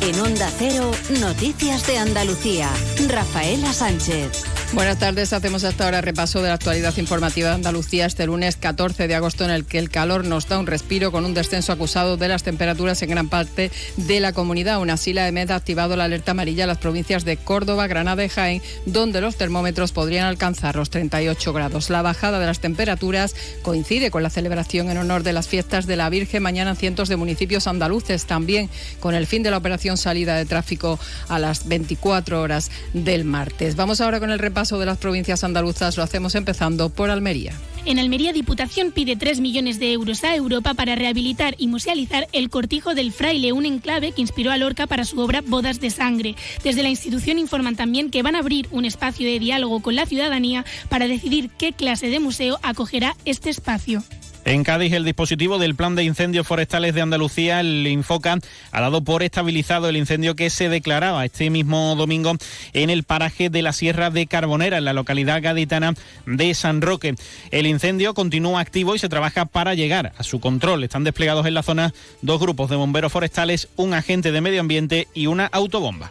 Speaker 2: En Onda Cero, Noticias de Andalucía. Rafaela Sánchez.
Speaker 23: Buenas tardes, hacemos hasta ahora repaso de la actualidad informativa de Andalucía este lunes 14 de agosto en el que el calor nos da un respiro con un descenso acusado de las temperaturas en gran parte de la comunidad. Aún así, la EMED ha activado la alerta amarilla en las provincias de Córdoba, Granada y Jaén, donde los termómetros podrían alcanzar los 38 grados. La bajada de las temperaturas coincide con la celebración en honor de las fiestas de la Virgen mañana en cientos de municipios andaluces, también con el fin de la operación salida de tráfico a las 24 horas del martes. Vamos ahora con el repaso de las provincias andaluzas lo hacemos empezando por Almería.
Speaker 24: En Almería, Diputación pide 3 millones de euros a Europa para rehabilitar y musealizar el Cortijo del Fraile, un enclave que inspiró a Lorca para su obra Bodas de Sangre. Desde la institución informan también que van a abrir un espacio de diálogo con la ciudadanía para decidir qué clase de museo acogerá este espacio.
Speaker 25: En Cádiz, el dispositivo del Plan de Incendios Forestales de Andalucía, el Infoca, ha dado por estabilizado el incendio que se declaraba este mismo domingo en el paraje de la Sierra de Carbonera, en la localidad gaditana de San Roque. El incendio continúa activo y se trabaja para llegar a su control. Están desplegados en la zona dos grupos de bomberos forestales, un agente de medio ambiente y una autobomba.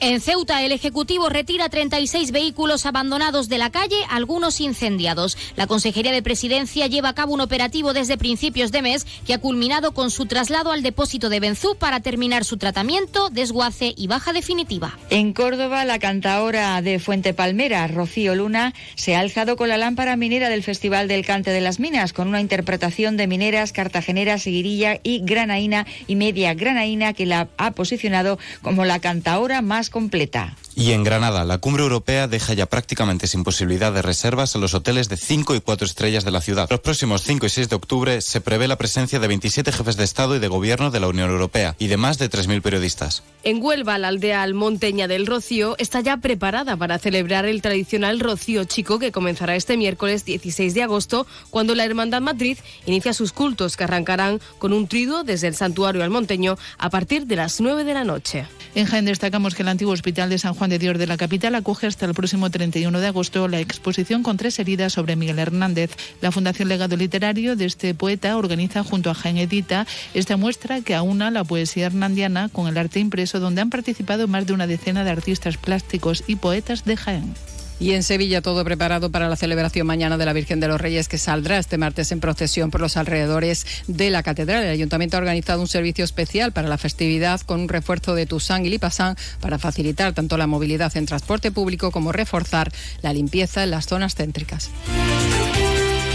Speaker 26: En Ceuta, el Ejecutivo retira 36 vehículos abandonados de la calle, algunos incendiados. La Consejería de Presidencia lleva a cabo un operativo desde principios de mes que ha culminado con su traslado al depósito de Benzú para terminar su tratamiento, desguace y baja definitiva.
Speaker 27: En Córdoba, la cantaora de Fuente Palmera, Rocío Luna, se ha alzado con la lámpara minera del Festival del Cante de las Minas, con una interpretación de mineras, cartageneras, seguirilla y granaína y media granaína que la ha posicionado como la cantaora más completa.
Speaker 28: Y en Granada, la cumbre europea deja ya prácticamente sin posibilidad de reservas a los hoteles de 5 y 4 estrellas de la ciudad. Los próximos 5 y 6 de octubre se prevé la presencia de 27 jefes de Estado y de Gobierno de la Unión Europea y de más de 3.000 periodistas.
Speaker 29: En Huelva, la aldea almonteña del Rocío está ya preparada para celebrar el tradicional Rocío Chico que comenzará este miércoles 16 de agosto, cuando la Hermandad Matriz inicia sus cultos que arrancarán con un triduo desde el santuario almonteño a partir de las 9 de la noche.
Speaker 30: En Jaén destacamos que el antiguo hospital de San Juan de Dios de la capital acoge hasta el próximo 31 de agosto la exposición con tres heridas sobre Miguel Hernández. La Fundación Legado Literario de este poeta organiza junto a Jaén Edita esta muestra que aúna la poesía hernandiana con el arte impreso donde han participado más de una decena de artistas plásticos y poetas de Jaén.
Speaker 23: Y en Sevilla todo preparado para la celebración mañana de la Virgen de los Reyes que saldrá este martes en procesión por los alrededores de la catedral. El ayuntamiento ha organizado un servicio especial para la festividad con un refuerzo de Tusán y Lipasán para facilitar tanto la movilidad en transporte público como reforzar la limpieza en las zonas céntricas.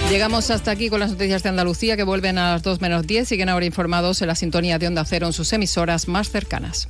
Speaker 23: Llegamos hasta aquí con las noticias de Andalucía que vuelven a las 2 menos 10. Siguen ahora informados en la sintonía de Onda Cero en sus emisoras más cercanas.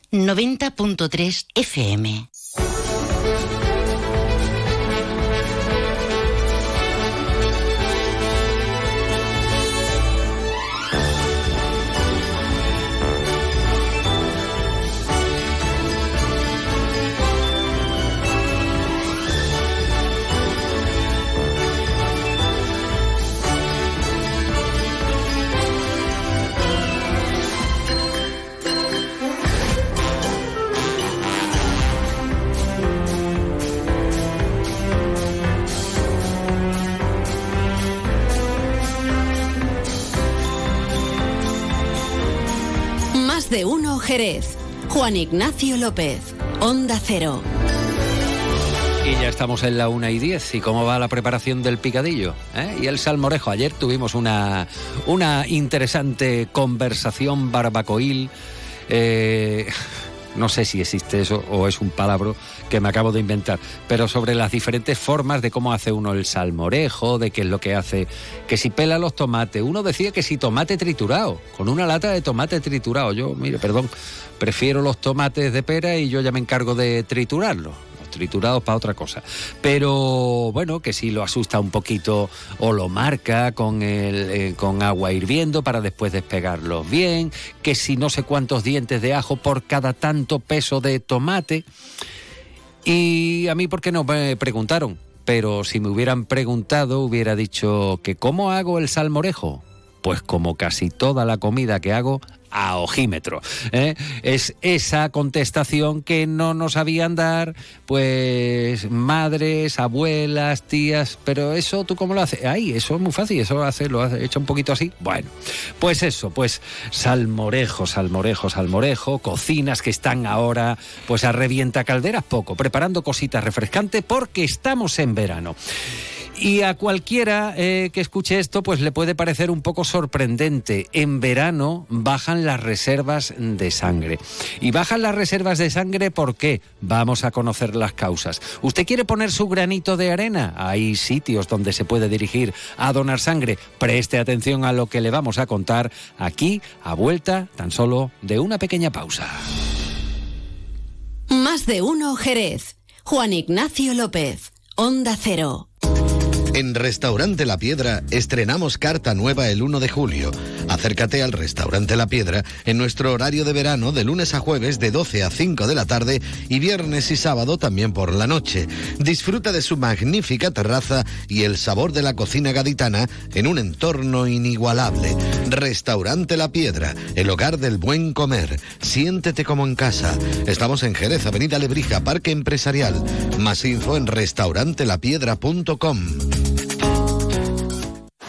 Speaker 2: 90.3 FM. Juan Ignacio López. Onda Cero.
Speaker 1: Y ya estamos en la una y diez. ¿Y cómo va la preparación del picadillo? ¿Eh? Y el salmorejo. Ayer tuvimos una, una interesante conversación barbacoil. Eh, no sé si existe eso o es un palabra que me acabo de inventar, pero sobre las diferentes formas de cómo hace uno el salmorejo, de qué es lo que hace, que si pela los tomates. Uno decía que si tomate triturado, con una lata de tomate triturado. Yo, mire, perdón, prefiero los tomates de pera y yo ya me encargo de triturarlos triturados para otra cosa. Pero bueno, que si lo asusta un poquito o lo marca con, el, eh, con agua hirviendo para después despegarlos bien, que si no sé cuántos dientes de ajo por cada tanto peso de tomate. Y a mí, ¿por qué no me preguntaron? Pero si me hubieran preguntado, hubiera dicho que ¿cómo hago el salmorejo? Pues como casi toda la comida que hago, a ojímetro. ¿eh? Es esa contestación que no nos sabían dar, pues madres, abuelas, tías, pero eso tú cómo lo haces? Ahí, eso es muy fácil, eso hace, lo has hecho un poquito así. Bueno, pues eso, pues salmorejo, salmorejo, salmorejo, cocinas que están ahora pues a revienta calderas poco, preparando cositas refrescantes porque estamos en verano. Y a cualquiera eh, que escuche esto, pues le puede parecer un poco sorprendente. En verano bajan las reservas de sangre. Y bajan las reservas de sangre ¿por qué? Vamos a conocer las causas. ¿Usted quiere poner su granito de arena? Hay sitios donde se puede dirigir a donar sangre. Preste atención a lo que le vamos a contar aquí, a vuelta tan solo de una pequeña pausa.
Speaker 2: Más de uno Jerez. Juan Ignacio López. Onda Cero.
Speaker 31: En Restaurante La Piedra estrenamos carta nueva el 1 de julio. Acércate al Restaurante La Piedra en nuestro horario de verano de lunes a jueves de 12 a 5 de la tarde y viernes y sábado también por la noche. Disfruta de su magnífica terraza y el sabor de la cocina gaditana en un entorno inigualable. Restaurante La Piedra, el hogar del buen comer. Siéntete como en casa. Estamos en Jerez, Avenida Lebrija, Parque Empresarial. Más info en restaurantelapiedra.com.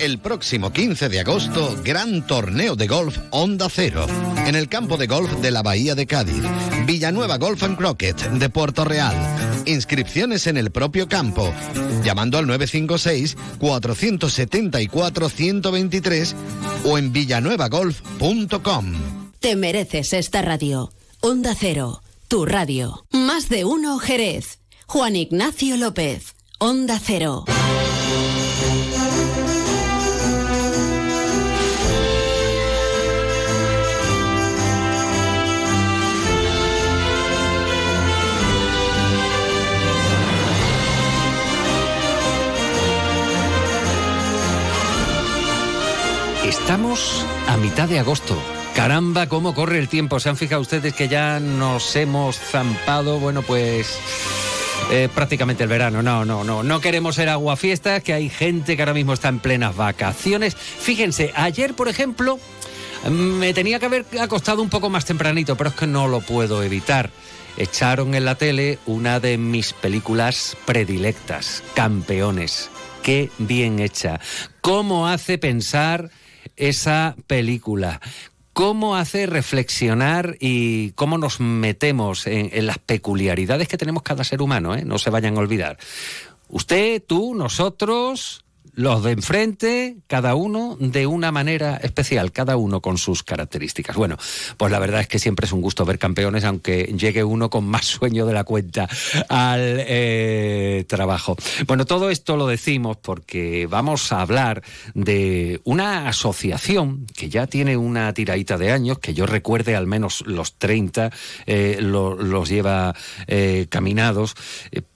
Speaker 31: El próximo 15 de agosto, gran torneo de golf Onda Cero, en el campo de golf de la Bahía de Cádiz. Villanueva Golf and Croquet de Puerto Real. Inscripciones en el propio campo, llamando al 956-474-123 o en villanuevagolf.com.
Speaker 2: Te mereces esta radio. Onda Cero. Tu radio. Más de uno Jerez. Juan Ignacio López. Onda Cero.
Speaker 1: Estamos a mitad de agosto. Caramba, cómo corre el tiempo. ¿Se han fijado ustedes que ya nos hemos zampado? Bueno, pues eh, prácticamente el verano. No, no, no. No queremos ser aguafiestas, que hay gente que ahora mismo está en plenas vacaciones. Fíjense, ayer, por ejemplo, me tenía que haber acostado un poco más tempranito, pero es que no lo puedo evitar. Echaron en la tele una de mis películas predilectas, Campeones. Qué bien hecha. ¿Cómo hace pensar esa película? cómo hace reflexionar y cómo nos metemos en, las peculiaridades que tenemos cada ser humano, ¿eh? no se vayan a olvidar. Usted, tú, nosotros, los de enfrente, cada uno de una manera especial, cada uno con sus características. Bueno, pues la verdad es que siempre es un gusto ver campeones, aunque llegue uno con más sueño de la cuenta al eh, trabajo. Bueno, todo esto lo decimos porque vamos a hablar de una asociación que ya tiene una tiradita de años, que yo recuerde al menos los 30 eh, lo- los lleva eh, caminados,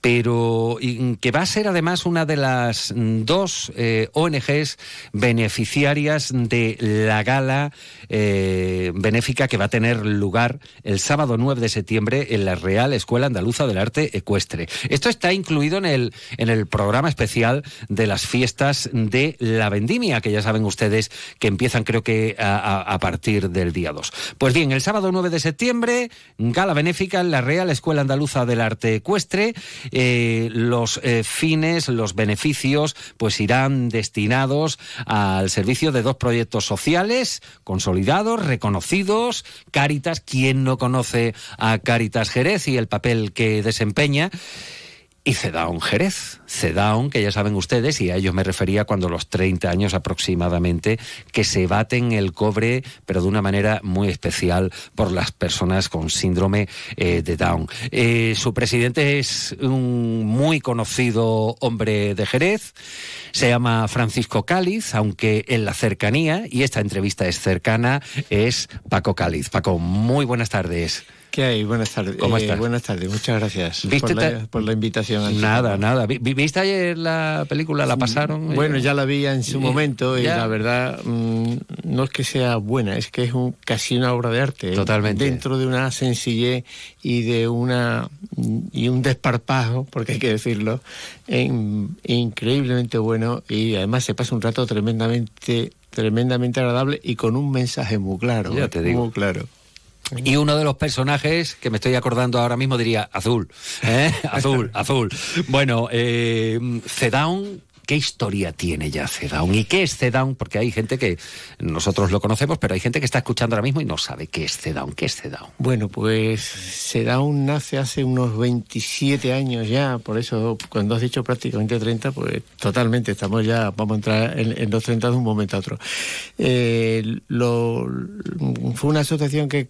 Speaker 1: pero que va a ser además una de las dos eh, ONGs beneficiarias de la gala eh, benéfica que va a tener lugar el sábado 9 de septiembre en la Real Escuela Andaluza del Arte Ecuestre. Esto está incluido en el, en el programa especial de las fiestas de la vendimia, que ya saben ustedes que empiezan creo que a, partir del día 2. Pues bien, el sábado 9 de septiembre, gala benéfica en la Real Escuela Andaluza del Arte Ecuestre. Eh, los fines, los beneficios, pues irán destinados al servicio de dos proyectos sociales consolidados, reconocidos. Cáritas, ¿quién no conoce a Cáritas Jerez y el papel que desempeña? Y Cedaun Jerez. Cedaun, que ya saben ustedes, y a ellos me refería cuando los 30 años aproximadamente, que se baten el cobre, pero de una manera muy especial por las personas con síndrome eh, de Down. Eh, su presidente es un muy conocido hombre de Jerez, se llama Francisco Cáliz, aunque en la cercanía, y esta entrevista es cercana, es Paco Cáliz. Paco, muy buenas tardes.
Speaker 32: ¿Qué hay? Buenas tardes.
Speaker 1: ¿Cómo
Speaker 32: Eh,
Speaker 1: estás?
Speaker 32: buenas tardes, muchas gracias
Speaker 1: ¿Viste
Speaker 32: por, la, por la invitación.
Speaker 1: Nada, nada. Vi- vi- ¿Viste ayer la película? ¿La pasaron?
Speaker 32: Bueno, ya la vi en su momento y
Speaker 1: ya.
Speaker 32: la verdad mm, no es que sea buena, es que es un, casi una obra de arte.
Speaker 1: Totalmente.
Speaker 32: Dentro de una sencillez y de una y un desparpajo, porque hay que decirlo, en- increíblemente bueno y además se pasa un rato tremendamente tremendamente agradable y con un mensaje muy claro.
Speaker 1: Ya
Speaker 32: ¿eh?
Speaker 1: te digo.
Speaker 32: Muy claro.
Speaker 1: Y uno de los personajes que me estoy acordando ahora mismo diría azul, ¿eh? azul, azul. Bueno, eh, Cedown, ¿qué historia tiene ya Cedown? ¿Y qué es Cedown? Porque hay gente que nosotros lo conocemos, pero hay gente que está escuchando ahora mismo y no sabe qué es Cedown. ¿Qué es Cedown?
Speaker 32: Bueno, pues Sedaun nace hace unos 27 años ya, por eso cuando has dicho prácticamente 30, pues totalmente, estamos ya, vamos a entrar en, los 30 de un momento a otro. Eh, fue una asociación que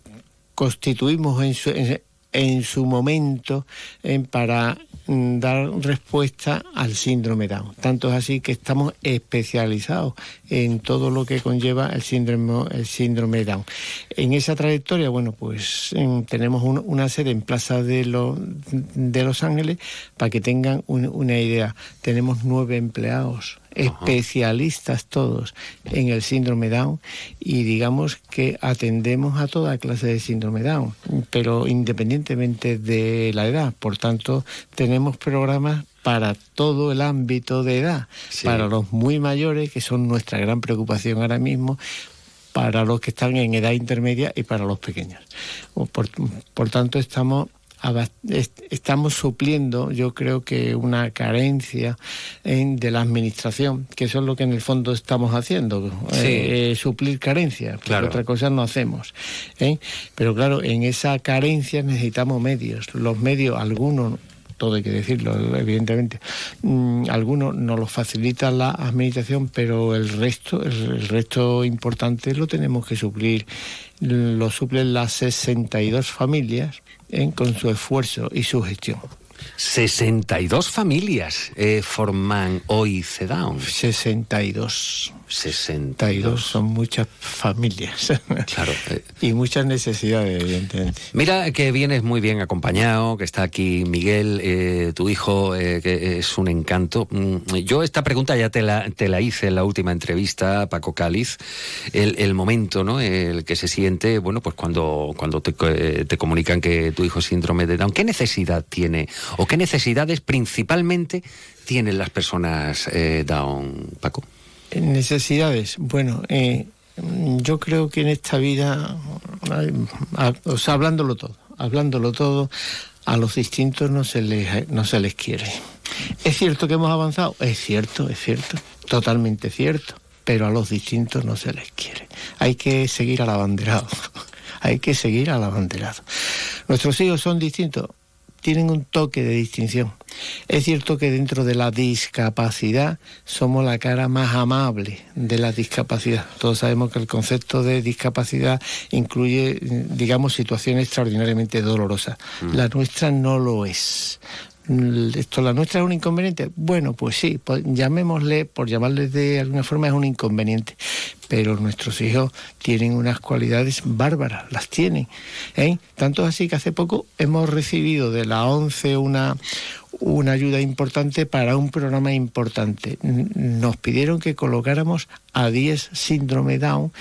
Speaker 32: constituimos en su, en, en su momento en, para mm, dar respuesta al síndrome Down. Tanto es así que estamos especializados en todo lo que conlleva el síndrome, el síndrome Down. En esa trayectoria, bueno, pues em, tenemos un- una sede en Plaza de, lo- de Los Ángeles para que tengan un- una idea. Tenemos nueve empleados especialistas todos en el síndrome Down y digamos que atendemos a toda clase de síndrome Down, pero independientemente de la edad. Por tanto, tenemos programas para todo el ámbito de edad,
Speaker 1: Sí.
Speaker 32: para los muy mayores, que son nuestra gran preocupación ahora mismo, para los que están en edad intermedia y para los pequeños. Por, por tanto, estamos estamos supliendo, yo creo que una carencia en- de la administración, que eso es lo que en el fondo estamos haciendo,
Speaker 1: Sí.
Speaker 32: eh, eh, suplir carencias, porque
Speaker 1: Claro.
Speaker 32: otra cosa no hacemos. ¿eh? Pero claro, en esa carencia necesitamos medios. Los medios, algunos todo hay que decirlo, evidentemente. Mm, algunos nos los facilita la administración, pero el resto, el, el resto importante lo tenemos que suplir. Lo suplen las 62 familias ¿eh? con su esfuerzo y su gestión.
Speaker 1: 62 familias eh, forman hoy Cedown.
Speaker 32: 62.
Speaker 1: 62.
Speaker 32: Son muchas familias.
Speaker 1: Claro. eh,
Speaker 32: y muchas necesidades, evidentemente.
Speaker 1: Mira que vienes muy bien acompañado, que está aquí Miguel, eh, tu hijo, eh, que es un encanto. Mm, Yo esta pregunta ya te la, te la hice en la última entrevista, Paco Cáliz, el, el momento, ¿no? El que se siente, bueno, pues cuando, cuando te, eh, te comunican que tu hijo es síndrome de Down. ¿Qué necesidad tiene o qué necesidades principalmente tienen las personas eh, Down, Paco?
Speaker 32: Necesidades. Bueno, eh, yo creo que en esta vida, o hablándolo todo, hablándolo todo, a los distintos no se les, no se les quiere. ¿Es cierto que hemos avanzado? Es cierto, es cierto, totalmente cierto, pero a los distintos no se les quiere. Hay que seguir al abanderado, hay que seguir al abanderado. Nuestros hijos son distintos, tienen un toque de distinción. Es cierto que dentro de la discapacidad somos la cara más amable de la discapacidad. Todos sabemos que el concepto de discapacidad incluye, digamos, situaciones extraordinariamente dolorosas. La nuestra no lo es. Esto, la nuestra es un inconveniente. Bueno, pues sí, pues llamémosle, por llamarle de alguna forma, es un inconveniente. Pero nuestros hijos tienen unas cualidades bárbaras, las tienen. ¿eh? Tanto es así que hace poco hemos recibido de la ONCE una, una ayuda importante para un programa importante. Nos pidieron que colocáramos a 10 síndrome Down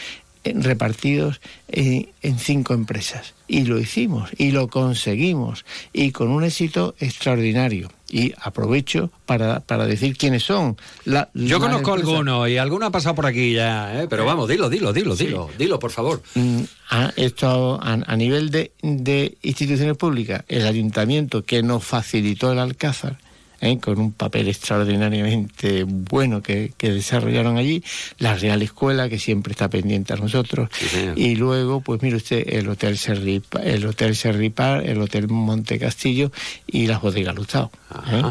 Speaker 32: repartidos en, cinco empresas. Y lo hicimos, y lo conseguimos, y con un éxito extraordinario. Y aprovecho para, para decir quiénes son.
Speaker 1: Yo conozco alguno y alguno ha pasado por aquí ya, ¿eh? pero vamos, dilo, dilo, dilo, dilo, dilo, por favor.
Speaker 32: Mm, a, esto a, nivel de, de instituciones públicas, el ayuntamiento que nos facilitó el Alcázar, ¿eh? con un papel extraordinariamente bueno que, desarrollaron allí, la Real Escuela, que siempre está pendiente a nosotros, y luego, pues mire usted, el Hotel Serripar, el Hotel Serripar, el Hotel Monte Castillo y las bodegas Lustao. ¿eh?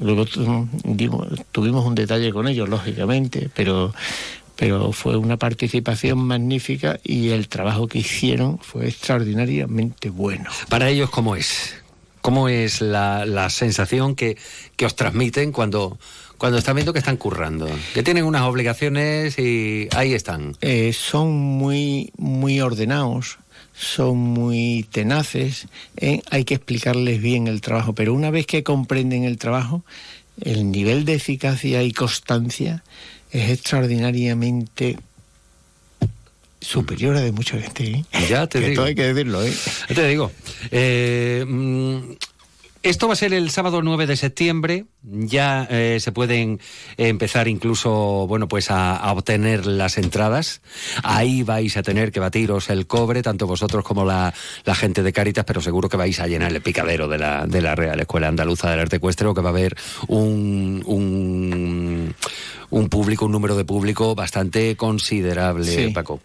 Speaker 32: Luego tuvimos un detalle con ellos, lógicamente, pero pero fue una participación magnífica y el trabajo que hicieron fue extraordinariamente bueno.
Speaker 1: Para ellos, ¿cómo es? ¿Cómo es la, sensación que, os transmiten cuando, cuando están viendo que están currando? Que tienen unas obligaciones y ahí están.
Speaker 32: Eh, son muy, muy ordenados, son muy tenaces, eh, hay que explicarles bien el trabajo, pero una vez que comprenden el trabajo, el nivel de eficacia y constancia es extraordinariamente superior a de mucha gente. ¿eh?
Speaker 1: Ya te digo.
Speaker 32: Esto hay que decirlo, ¿eh?
Speaker 1: Ya te digo. Eh, mm, esto va a ser el sábado 9 de septiembre. Ya eh, se pueden empezar incluso, bueno, pues a, obtener las entradas. Ahí vais a tener que batiros el cobre, tanto vosotros como la, gente de Caritas, pero seguro que vais a llenar el picadero de la, de la Real Escuela Andaluza del Arte Ecuestre, que va a haber un, un, un público, un número de público bastante considerable, Paco.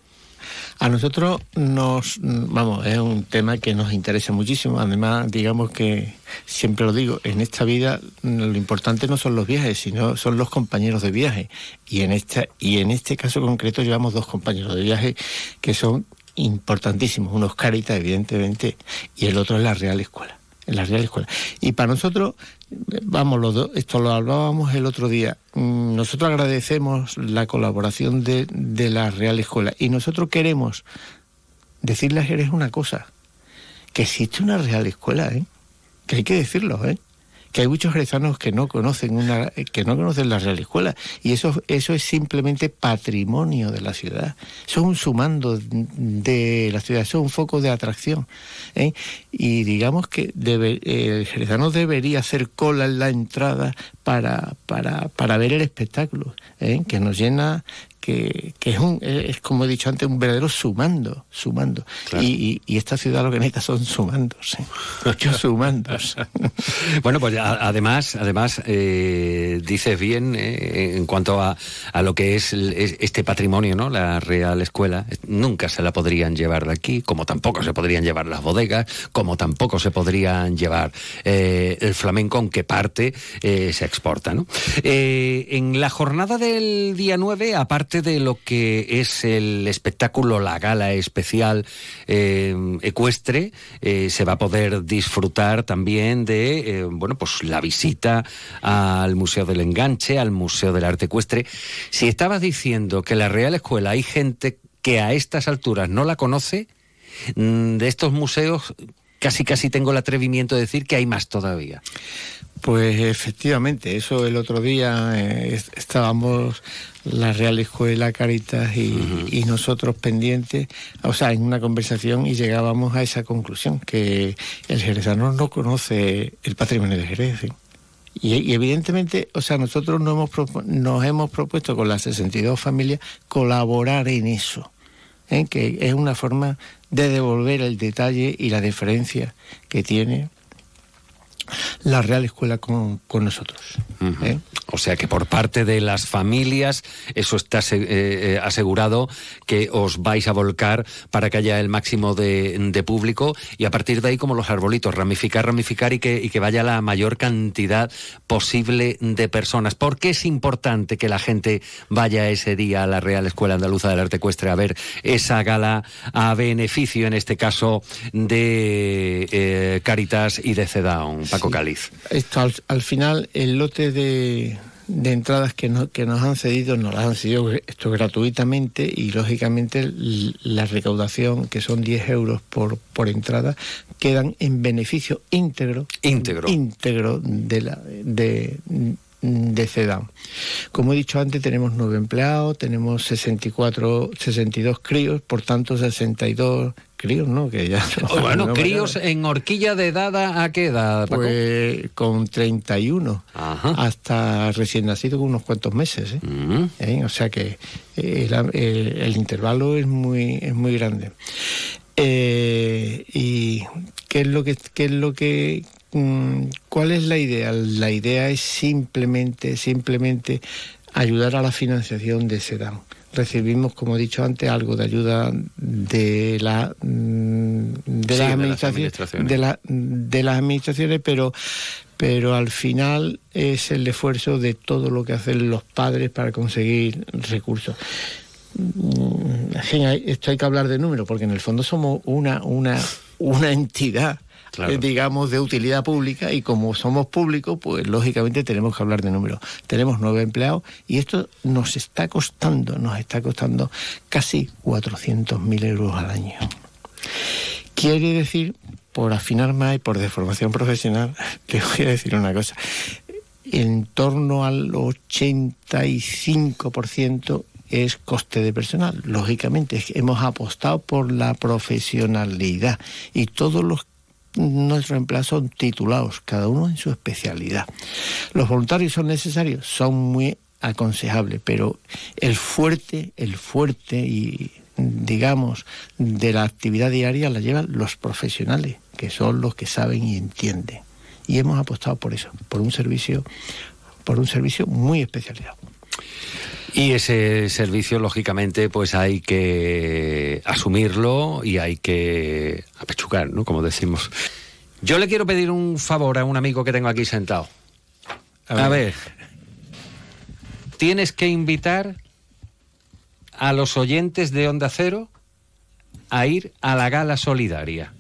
Speaker 32: A nosotros nos, vamos, es un tema que nos interesa muchísimo. Además, digamos que, siempre lo digo, en esta vida lo importante no son los viajes, sino son los compañeros de viaje. Y en, esta, y en este caso concreto llevamos dos compañeros de viaje que son importantísimos. Uno es Carita, evidentemente, y el otro es la Real Escuela en la Real Escuela. Y para nosotros, vamos, los dos, esto lo hablábamos el otro día, mm, nosotros agradecemos la colaboración de, de la Real Escuela y nosotros queremos decirles a una cosa, que existe una Real Escuela, ¿eh? que hay que decirlo, ¿eh? Que hay muchos jerezanos que no conocen una que no conocen la Real Escuela y eso eso es simplemente patrimonio de la ciudad son un sumando de la ciudad son un foco de atracción ¿eh? y digamos que el jerezano debería hacer cola en la entrada para para, para ver el espectáculo ¿eh? que nos llena que, es, un, es, como he dicho antes, un verdadero sumando, sumando. Y, esta ciudad lo que necesita son sumandos, ¿eh? muchos sumandos.
Speaker 1: bueno, pues además, además eh, dices bien eh, en cuanto a, a, lo que es este patrimonio, ¿no? La Real Escuela, nunca se la podrían llevar de aquí, como tampoco se podrían llevar las bodegas, como tampoco se podrían llevar el flamenco, aunque parte se exporta, ¿no? en la jornada del día 9, aparte de lo que es el espectáculo, la gala especial eh, ecuestre, eh, se va a poder disfrutar también de, eh, bueno, pues la visita al Museo del Enganche, al Museo del Arte Ecuestre. Si estabas diciendo que la Real Escuela hay gente que a estas alturas no la conoce, mm, de estos museos casi casi tengo el atrevimiento de decir que hay más todavía.
Speaker 32: Pues efectivamente, eso el otro día estábamos la Real Escuela Caritas y, nosotros pendientes, o sea, en una conversación y llegábamos a esa conclusión, que el jerezano no conoce el patrimonio de Jerez. ¿eh? Y, evidentemente, o sea, nosotros nos hemos, nos hemos propuesto con las 62 familias colaborar en eso, ¿eh? que es una forma de devolver el detalle y la diferencia que tiene la Real Escuela con, nosotros.
Speaker 1: ¿eh? O sea que por parte de las familias eso está eh, eh, asegurado que os vais a volcar para que haya el máximo de, público y a partir de ahí como los arbolitos, ramificar, ramificar y que, y que vaya la mayor cantidad posible de personas. ¿Por qué es importante que la gente vaya ese día a la Real Escuela Andaluza del Arte Ecuestre a ver esa gala a beneficio, en este caso, de Caritas y de CEDAON? Paco Cáliz.
Speaker 32: Esto al, final, el lote de, entradas que, que nos han cedido, nos las han cedido esto gratuitamente y lógicamente la recaudación, que son 10 euros por, por entrada, quedan en beneficio íntegro,
Speaker 1: íntegro,
Speaker 32: íntegro de la de de CEDAM. Como he dicho antes, tenemos nueve empleados, tenemos 64, 62 críos, por tanto 62 críos, ¿no? Que ya
Speaker 1: oh, bueno, críos en horquilla de edad a qué edad, Paco?
Speaker 32: Pues con 31 hasta recién nacido con unos cuantos meses, ¿eh?
Speaker 1: Mm.
Speaker 32: ¿Eh? O sea que eh, el, intervalo es muy es muy grande. y qué es lo que qué es lo que ¿Cuál es la idea? La idea es simplemente, simplemente ayudar a la financiación de SEDAM. Recibimos, como he dicho antes, algo de ayuda de la mm, de, las, administraciones, de, la, de las administraciones, pero pero al final es el esfuerzo de todo lo que hacen los padres para conseguir recursos. Mm, esto hay que hablar de números, porque en el fondo somos una, una, una entidad eh, digamos, de utilidad pública y como somos públicos, pues lógicamente tenemos que hablar de números. Tenemos nueve empleados y esto nos está costando, nos está costando casi 400.000 euros al año. Quiere decir, por afinar más y por deformación profesional, le voy a decir una cosa. En torno al 85% es coste de personal. Lógicamente, hemos apostado por la profesionalidad y todos los nuestros empleados son titulados, cada uno en su especialidad. Los voluntarios son necesarios, son muy aconsejables, pero el fuerte, el fuerte y digamos de la actividad diaria la llevan los profesionales, que son los que saben y entienden. Y hemos apostado por eso, por un servicio, por un servicio muy especializado.
Speaker 1: Y ese servicio, lógicamente, pues hay que asumirlo y hay que apechugar, ¿no? Como decimos. Yo le quiero pedir un favor a un amigo que tengo aquí sentado. A ver. Tienes que invitar a los oyentes de Onda Cero a ir a la gala solidaria.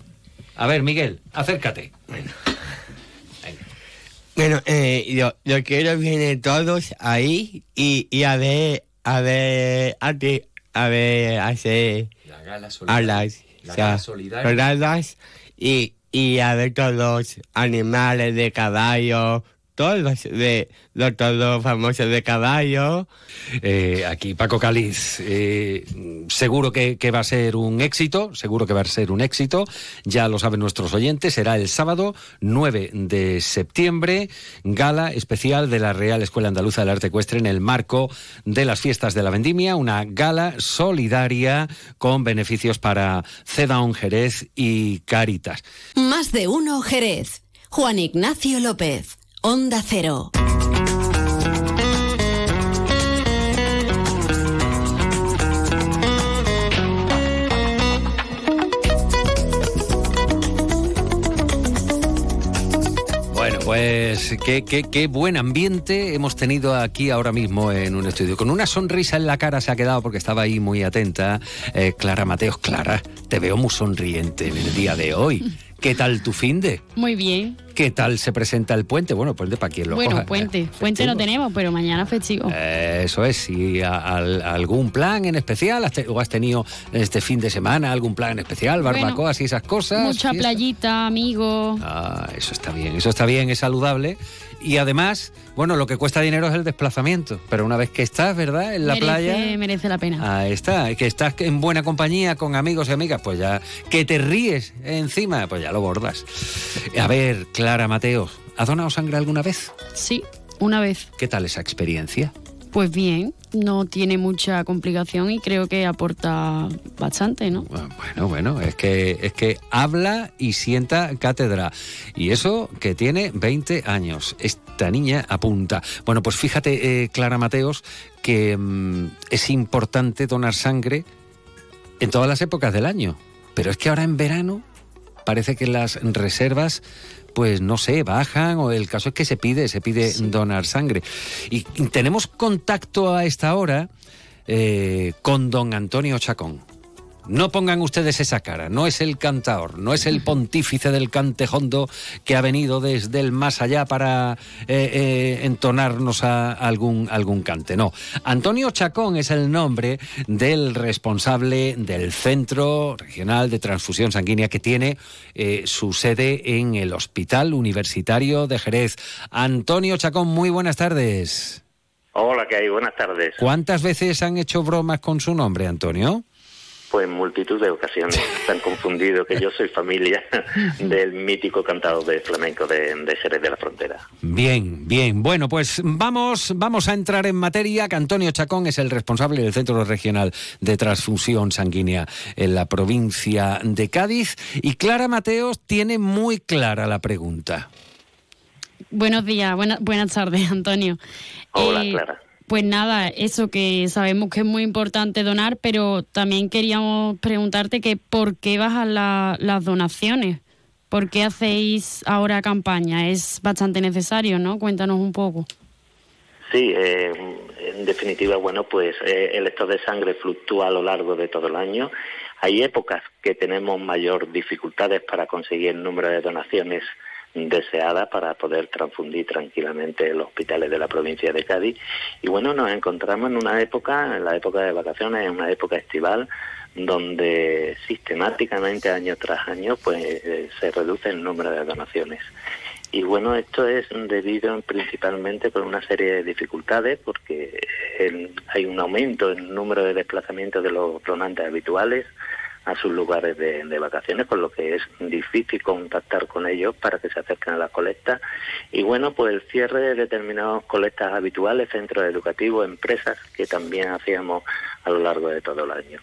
Speaker 1: A ver, Miguel, acércate.
Speaker 33: Bueno, eh, yo, yo quiero vienen todos ahí y, y a ver, a ver, a, ti, a ver, hacer
Speaker 1: la gala solidaria.
Speaker 33: la gala solidaria. y, y a ver todos los animales de caballo, todos de los todos famosos de caballo.
Speaker 1: Eh, aquí Paco Cáliz, eh, seguro que, va a ser un éxito, seguro que va a ser un éxito, ya lo saben nuestros oyentes, será el sábado 9 de septiembre, gala especial de la Real Escuela Andaluza del Arte Ecuestre en el marco de las fiestas de la vendimia, una gala solidaria con beneficios para Cedaon Jerez y Caritas.
Speaker 2: Más de uno Jerez. Juan Ignacio López. Onda Cero.
Speaker 1: Bueno, pues qué, qué, qué, buen ambiente hemos tenido aquí ahora mismo en un estudio. Con una sonrisa en la cara se ha quedado porque estaba ahí muy atenta eh, Clara Mateos. Clara, te veo muy sonriente en el día de hoy. ¿Qué tal tu fin de?
Speaker 34: Muy bien.
Speaker 1: ¿Qué tal se presenta el puente? Bueno, puente para quien lo
Speaker 34: Bueno, puente. Puente no tenemos, pero mañana festivo.
Speaker 1: eso es. ¿Y algún plan en especial? ¿O has tenido este fin de semana algún plan en especial? ¿Barbacoas y esas cosas?
Speaker 34: Mucha playita, amigos.
Speaker 1: Ah, eso está bien. Eso está bien, es saludable. Y además, bueno, lo que cuesta dinero es el desplazamiento. Pero una vez que estás, ¿verdad? En la playa.
Speaker 34: Merece la pena.
Speaker 1: Ahí está. Que estás en buena compañía con amigos y amigas, pues ya. Que te ríes encima, pues ya lo bordas. A ver, Clara Mateos, ¿has donado sangre alguna vez?
Speaker 34: Sí, una vez.
Speaker 1: ¿Qué tal esa experiencia?
Speaker 34: Pues bien, no tiene mucha complicación y creo que aporta bastante, ¿no?
Speaker 1: Bueno, bueno, es que es que habla y sienta cátedra. Y eso que tiene 20 años. Esta niña apunta. Bueno, pues fíjate, eh, Clara Mateos, que mm, es importante donar sangre en todas las épocas del año. Pero es que ahora en verano parece que las reservas pues no sé, bajan o el caso es que se pide, se pide donar sangre. Y tenemos contacto a esta hora eh, con don Antonio Chacón. No pongan ustedes esa cara, no es el cantaor, no es el pontífice del cantejondo que ha venido desde el más allá para eh, eh, entonarnos a algún, algún cante, no. Antonio Chacón es el nombre del responsable del Centro Regional de Transfusión Sanguínea que tiene eh, su sede en el Hospital Universitario de Jerez. Antonio Chacón, muy buenas tardes.
Speaker 35: Hola, ¿qué hay? Buenas tardes.
Speaker 1: ¿Cuántas veces han hecho bromas con su nombre, Antonio?
Speaker 35: Pues multitud de ocasiones. Están confundidos que yo soy familia del mítico cantado de flamenco de, de Jerez de la Frontera.
Speaker 1: Bien, bien. Bueno, pues vamos, vamos a entrar en materia. Que Antonio Chacón es el responsable del Centro Regional de Transfusión Sanguínea en la provincia de Cádiz. Y Clara Mateos tiene muy clara la pregunta.
Speaker 34: Buenos días, buena, buenas tardes, Antonio.
Speaker 35: Hola,
Speaker 34: Eh,
Speaker 35: Clara.
Speaker 34: Pues nada, eso que sabemos que es muy importante donar, pero también queríamos preguntarte que por qué bajan la- las donaciones. ¿Por qué hacéis ahora campaña? Es bastante necesario, ¿no? Cuéntanos un poco.
Speaker 35: Sí, eh, en definitiva, bueno, pues eh, el estado de sangre fluctúa a lo largo de todo el año. Hay épocas que tenemos mayor dificultades para conseguir el número de donaciones deseadas para poder transfundir tranquilamente en los hospitales de la provincia de Cádiz. Y bueno, nos encontramos en una época, en la época de vacaciones, en una época estival, donde sistemáticamente año tras año pues eh, se reduce el número de donaciones. Y bueno, esto es debido principalmente por una serie de dificultades, porque hay un aumento en el número de desplazamientos de los donantes habituales a sus lugares de, vacaciones, con lo que es difícil contactar con ellos para que se acerquen a las colectas. Y bueno, pues el cierre de determinadas colectas habituales, centros educativos, empresas, que también hacíamos a lo largo de todo el año.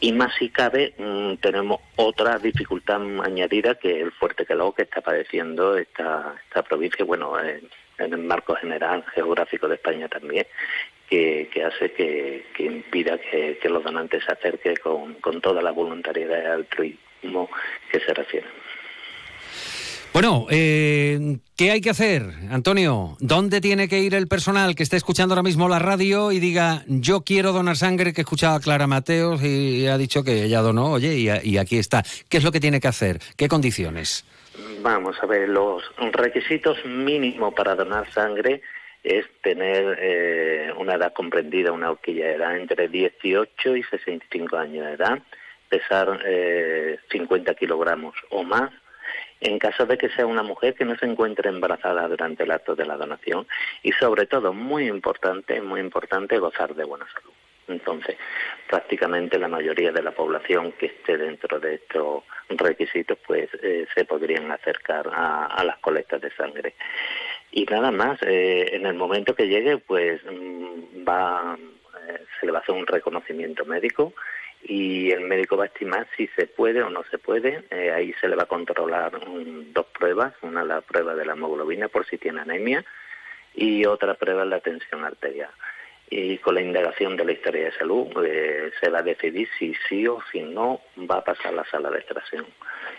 Speaker 35: Y más si cabe, mm, tenemos otra dificultad añadida que el fuerte calor que está padeciendo esta, provincia, bueno, en, en el marco general geográfico de España también, que, que hace que, que impida que, que los donantes se acerquen con, con toda la voluntariedad y altruismo que se refiere.
Speaker 1: Bueno, eh, ¿qué hay que hacer, Antonio? ¿Dónde tiene que ir el personal que esté escuchando ahora mismo la radio y diga, yo quiero donar sangre, que he escuchado a Clara Mateos y ha dicho que ella donó, oye, y, y aquí está. ¿Qué es lo que tiene que hacer? ¿Qué condiciones?
Speaker 35: Vamos a ver, los requisitos mínimos para donar sangre es tener eh, una edad comprendida, una horquilla de edad entre 18 y 65 años de edad, pesar eh, 50 kilogramos o más, en caso de que sea una mujer que no se encuentre embarazada durante el acto de la donación y sobre todo, muy importante, muy importante, gozar de buena salud. Entonces, prácticamente la mayoría de la población que esté dentro de estos requisitos, pues eh, se podrían acercar a las colectas de sangre. Y nada más, eh, en el momento que llegue, pues mm, va, eh, se le va a hacer un reconocimiento médico y el médico va a estimar si se puede o no se puede. Eh, ahí se le va a controlar dos pruebas, una la prueba de la hemoglobina por si tiene anemia y otra prueba es la tensión arterial. Y con la indagación de la historia de salud eh, se va a decidir si sí o si no va a pasar la sala de extracción.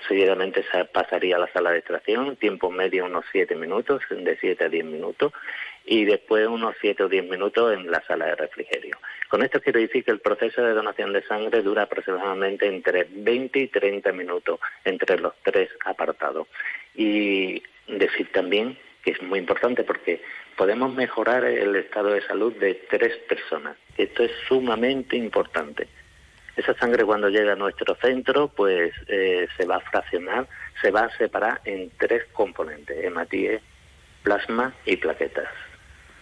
Speaker 35: Seguidamente se pasaría a la sala de extracción, tiempo medio unos 7 minutos, de 7 a 10 minutos, y después unos 7 o 10 minutos en la sala de refrigerio. Con esto quiero decir que el proceso de donación de sangre dura aproximadamente entre 20 y 30 minutos entre los tres apartados. Y decir también que es muy importante porque podemos mejorar el estado de salud de tres personas. Esto es sumamente importante. Esa sangre cuando llega a nuestro centro, pues eh, se va a fraccionar, se va a separar en tres componentes, hematíe, plasma y plaquetas.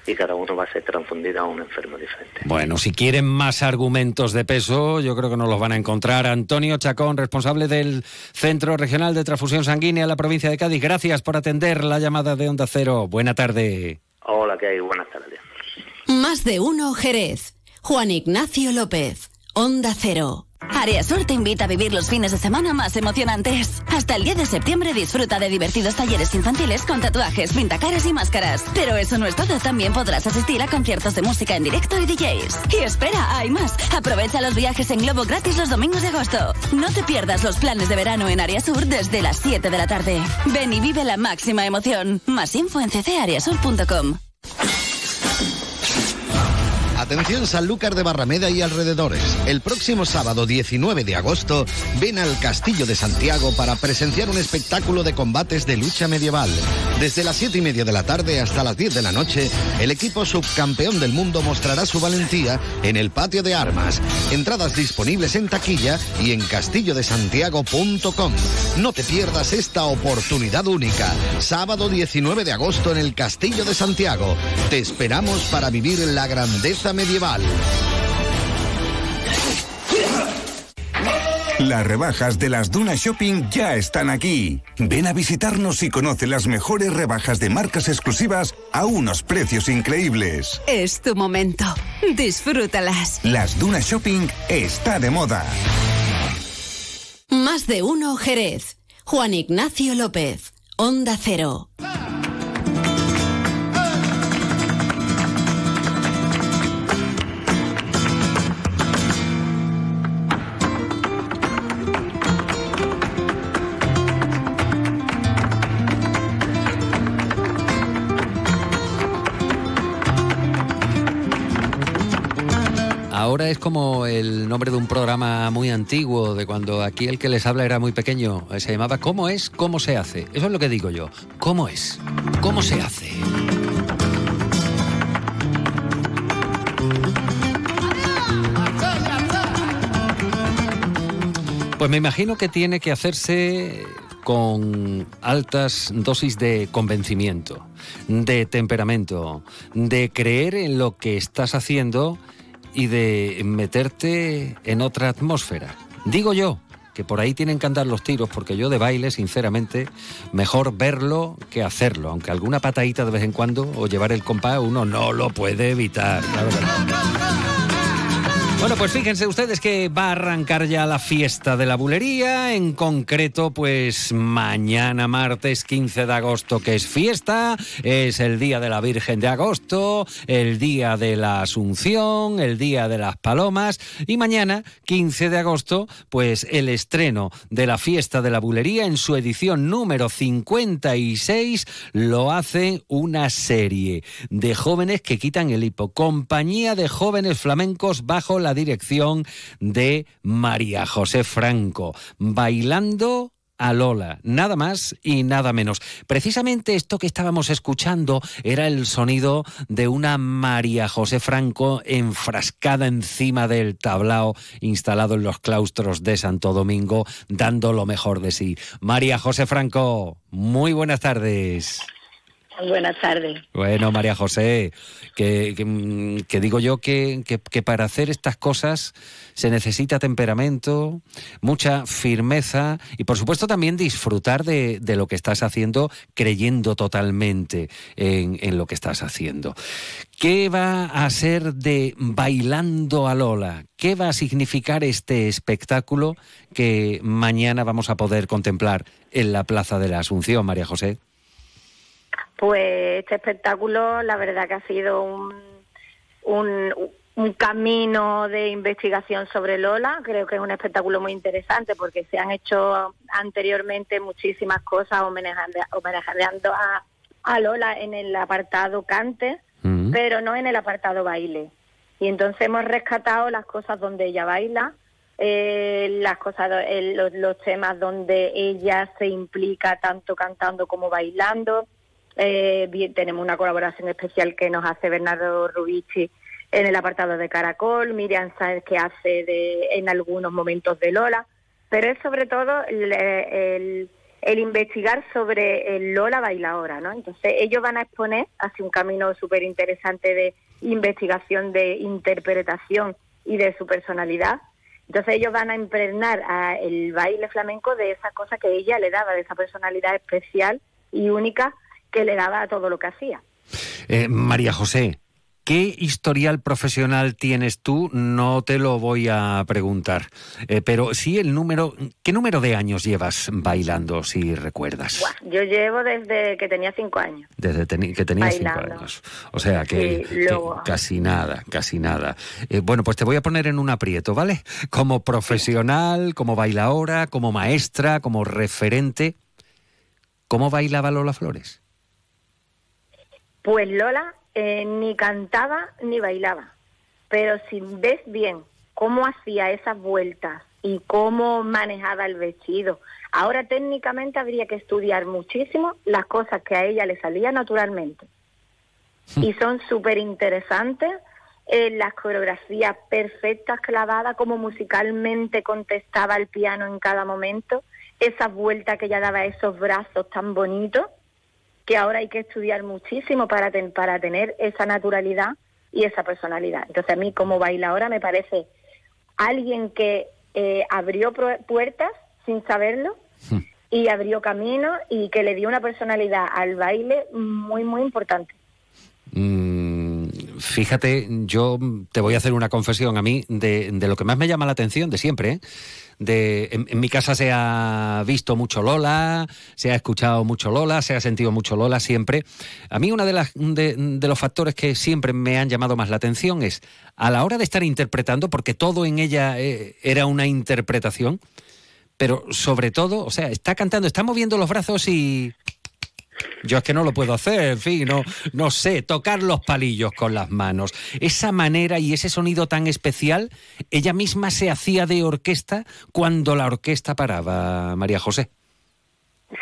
Speaker 35: Y cada uno va a ser transfundido a un enfermo diferente.
Speaker 1: Bueno, si quieren más argumentos de peso, yo creo que nos los van a encontrar. Antonio Chacón, responsable del Centro Regional de Transfusión Sanguínea en la provincia de Cádiz. Gracias por atender la llamada de Onda Cero. Buena tarde.
Speaker 35: Hola, ¿qué hay? Buenas tardes.
Speaker 36: Más de uno Jerez. Juan Ignacio López. Onda Cero.
Speaker 2: Área Sur te invita a vivir los fines de semana más emocionantes. Hasta el 10 de septiembre disfruta de divertidos talleres infantiles con tatuajes, pintacaras y máscaras. Pero eso no es todo, también podrás asistir a conciertos de música en directo y DJs. Y espera, hay más. Aprovecha los viajes en globo gratis los domingos de agosto. No te pierdas los planes de verano en Área Sur desde las 7 de la tarde. Ven y vive la máxima emoción. Más info en ccareasur.com.
Speaker 37: Atención Sanlúcar de Barrameda y alrededores. El próximo sábado 19 de agosto ven al Castillo de Santiago para presenciar un espectáculo de combates de lucha medieval. Desde las 7 y media de la tarde hasta las 10 de la noche, el equipo subcampeón del mundo mostrará su valentía en el patio de armas. Entradas disponibles en taquilla y en castillodesantiago.com. No te pierdas esta oportunidad única. Sábado 19 de agosto en el Castillo de Santiago. Te esperamos para vivir la grandeza medieval.
Speaker 38: Las rebajas de las Dunas Shopping ya están aquí. Ven a visitarnos y conoce las mejores rebajas de marcas exclusivas a unos precios increíbles.
Speaker 39: Es tu momento. Disfrútalas.
Speaker 38: Las Dunas Shopping está de moda.
Speaker 2: Más de uno Jerez. Juan Ignacio López. Onda Cero.
Speaker 1: Ahora es como el nombre de un programa muy antiguo, de cuando aquí el que les habla era muy pequeño. Se llamaba ¿Cómo es? ¿Cómo se hace? Eso es lo que digo yo. ¿Cómo es? ¿Cómo se hace? Pues me imagino que tiene que hacerse con altas dosis de convencimiento, de temperamento, de creer en lo que estás haciendo y de meterte en otra atmósfera. Digo yo que por ahí tienen que andar los tiros, porque yo de baile, sinceramente, mejor verlo que hacerlo, aunque alguna patadita de vez en cuando o llevar el compás uno no lo puede evitar. Bueno, pues fíjense ustedes que va a arrancar ya la fiesta de la bulería, en concreto pues mañana martes 15 de agosto que es fiesta, es el día de la Virgen de agosto, el día de la Asunción, el día de las Palomas y mañana 15 de agosto pues el estreno de la fiesta de la bulería en su edición número 56 lo hace una serie de jóvenes que quitan el hipo, compañía de jóvenes flamencos bajo la dirección de María José Franco, bailando a Lola, nada más y nada menos. Precisamente esto que estábamos escuchando era el sonido de una María José Franco enfrascada encima del tablao instalado en los claustros de Santo Domingo, dando lo mejor de sí. María José Franco, muy buenas tardes.
Speaker 40: Buenas tardes.
Speaker 1: Bueno, María José, que, digo yo que, para hacer estas cosas se necesita temperamento, mucha firmeza y por supuesto también disfrutar de, de lo que estás haciendo creyendo totalmente en, en lo que estás haciendo. ¿Qué va a ser de Bailando a Lola? ¿Qué va a significar este espectáculo que mañana vamos a poder contemplar en la Plaza de la Asunción, María José?
Speaker 40: Pues este espectáculo, la verdad que ha sido un, un, un camino de investigación sobre Lola. Creo que es un espectáculo muy interesante porque se han hecho anteriormente muchísimas cosas homenajeando, homenajeando a, a Lola en el apartado cante, pero no en el apartado baile. Y entonces hemos rescatado las cosas donde ella baila, eh, las cosas, el- los, los temas donde ella se implica tanto cantando como bailando. Eh, bien, tenemos una colaboración especial que nos hace Bernardo Rubici en el apartado de Caracol, Miriam Sáenz que hace de, en algunos momentos de Lola, pero es sobre todo el, investigar sobre el Lola bailadora, ¿no? Entonces ellos van a exponer hacia un camino súper interesante de investigación, de interpretación y de su personalidad. Entonces ellos van a impregnar a el baile flamenco de esa cosa que ella le daba, de esa personalidad especial y única que le daba a todo lo que hacía.
Speaker 1: Eh, María José, ¿qué historial profesional tienes tú? No te lo voy a preguntar, Eh, pero sí el número, ¿qué número de años llevas bailando, si recuerdas?
Speaker 40: Buah, yo llevo desde que tenía cinco años.
Speaker 1: Desde que tenías cinco años. O sea que,
Speaker 40: Sí,
Speaker 1: que
Speaker 40: luego-
Speaker 1: casi nada, casi nada. Eh, bueno, pues te voy a poner en un aprieto, ¿vale? Como profesional, como bailadora, como maestra, como referente. ¿Cómo bailaba Lola Flores?
Speaker 40: Pues Lola eh, ni cantaba ni bailaba. pero si ves bien cómo hacía esas vueltas y cómo manejaba el vestido, ahora técnicamente habría que estudiar muchísimo las cosas que a ella le salían naturalmente. y son súper interesantes, eh, las coreografías perfectas, clavadas, como musicalmente contestaba el piano en cada momento, esa vuelta que ella daba a esos brazos tan bonitos, que ahora hay que estudiar muchísimo para, ten- para tener esa naturalidad y esa personalidad. Entonces a mí como bailadora me parece alguien que eh, abrió puertas sin saberlo y abrió caminos y que le dio una personalidad al baile muy, muy importante.
Speaker 1: Mm, fíjate, yo te voy a hacer una confesión a mí de, de lo que más me llama la atención de siempre. ¿eh? De, en, mi casa se ha visto mucho Lola, se ha escuchado mucho Lola, se ha sentido mucho Lola siempre. A mí uno de, de los factores que siempre me han llamado más la atención es a la hora de estar interpretando, porque todo en ella eh, era una interpretación, pero sobre todo, o sea, está cantando, está moviendo los brazos y yo es que no lo puedo hacer, en fin, no, no sé, tocar los palillos con las manos. Esa manera y ese sonido tan especial, ella misma se hacía de orquesta cuando la orquesta paraba, María José.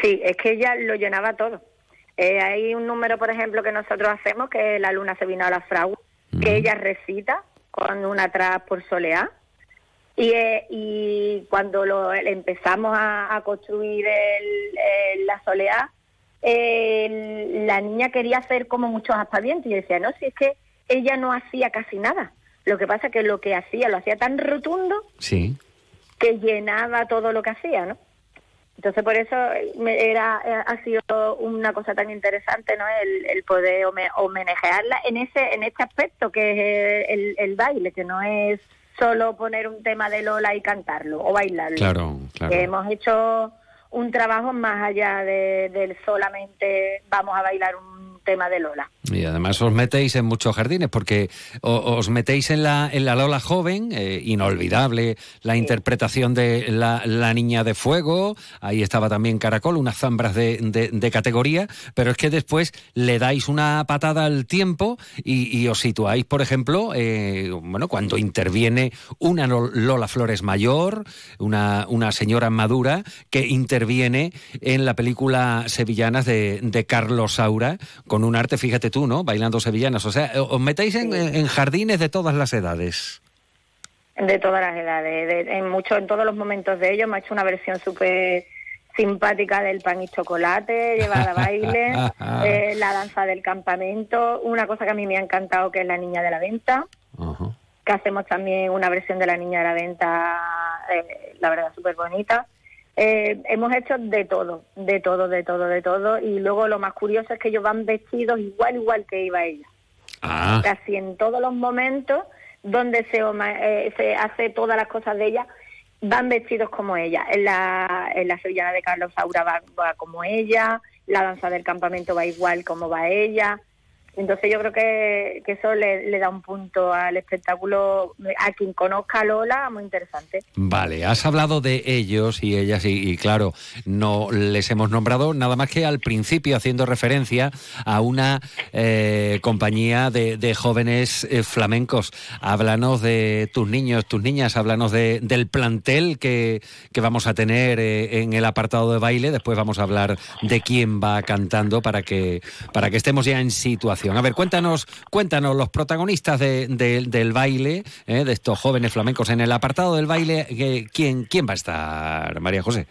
Speaker 40: Sí, es que ella lo llenaba todo. Eh, hay un número, por ejemplo, que nosotros hacemos, que es La luna se vino a la fragua, que ella recita con una atrás por soleá. Y, eh, y cuando lo empezamos a, a construir el- el- la soleá, eh, la niña quería hacer como muchos aspavientos. Y yo decía, no, si es que ella no hacía casi nada. Lo que pasa es que lo que hacía, lo hacía tan rotundo
Speaker 1: Sí.
Speaker 40: que llenaba todo lo que hacía, ¿no? Entonces por eso me- era eh, ha sido una cosa tan interesante, ¿no? El, el poder home- homenajearla en ese en este aspecto que es el, el baile, que no es solo poner un tema de Lola y cantarlo o bailarlo.
Speaker 1: Claro, claro.
Speaker 40: Que hemos hecho un trabajo más allá de, del solamente vamos a bailar un tema de Lola.
Speaker 1: Y además os metéis en muchos jardines, porque os metéis en la, en la Lola joven, eh, inolvidable la interpretación de la, la Niña de Fuego, ahí estaba también Caracol, unas zambras de, de- de categoría, pero es que después le dais una patada al tiempo y, y os situáis, por ejemplo, eh, bueno, cuando interviene una Lo- Lola Flores mayor, una, una señora madura, que interviene en la película Sevillanas de, de Carlos Saura, con un arte, fíjate tú, ¿no? Bailando sevillanas. O sea, os metéis en, en jardines de todas las edades.
Speaker 40: de todas las edades, de- en mucho, en todos los momentos de ellos. Me ha hecho una versión súper simpática del pan y chocolate, llevada a baile, eh, la danza del campamento, una cosa que a mí me ha encantado que es la niña de la venta, que hacemos también una versión de la niña de la venta, eh, la verdad, súper bonita. Eh, hemos hecho de todo, de todo, de todo, de todo, y luego lo más curioso es que ellos van vestidos igual, igual que iba ella
Speaker 1: Ah,
Speaker 40: casi en todos los momentos donde se, eh, se hace todas las cosas de ella, van vestidos como ella. En la, en la sevillana de Carlos Saura va, va como ella, la danza del campamento va igual como va ella. Entonces yo creo que, eso le, le da un punto al espectáculo, a quien conozca a Lola, muy interesante.
Speaker 1: Vale, has hablado de ellos y ellas y, claro, no les hemos nombrado nada más que al principio haciendo referencia a una eh, compañía de, de jóvenes eh, flamencos. Háblanos de tus niños, tus niñas, háblanos de, del plantel que, que vamos a tener eh, en el apartado de baile. Después vamos a hablar de quién va cantando para que, para que estemos ya en situación. A ver, cuéntanos, cuéntanos los protagonistas de- de- del baile, eh, de estos jóvenes flamencos en el apartado del baile. eh, ¿quién, ¿Quién va a estar, María José?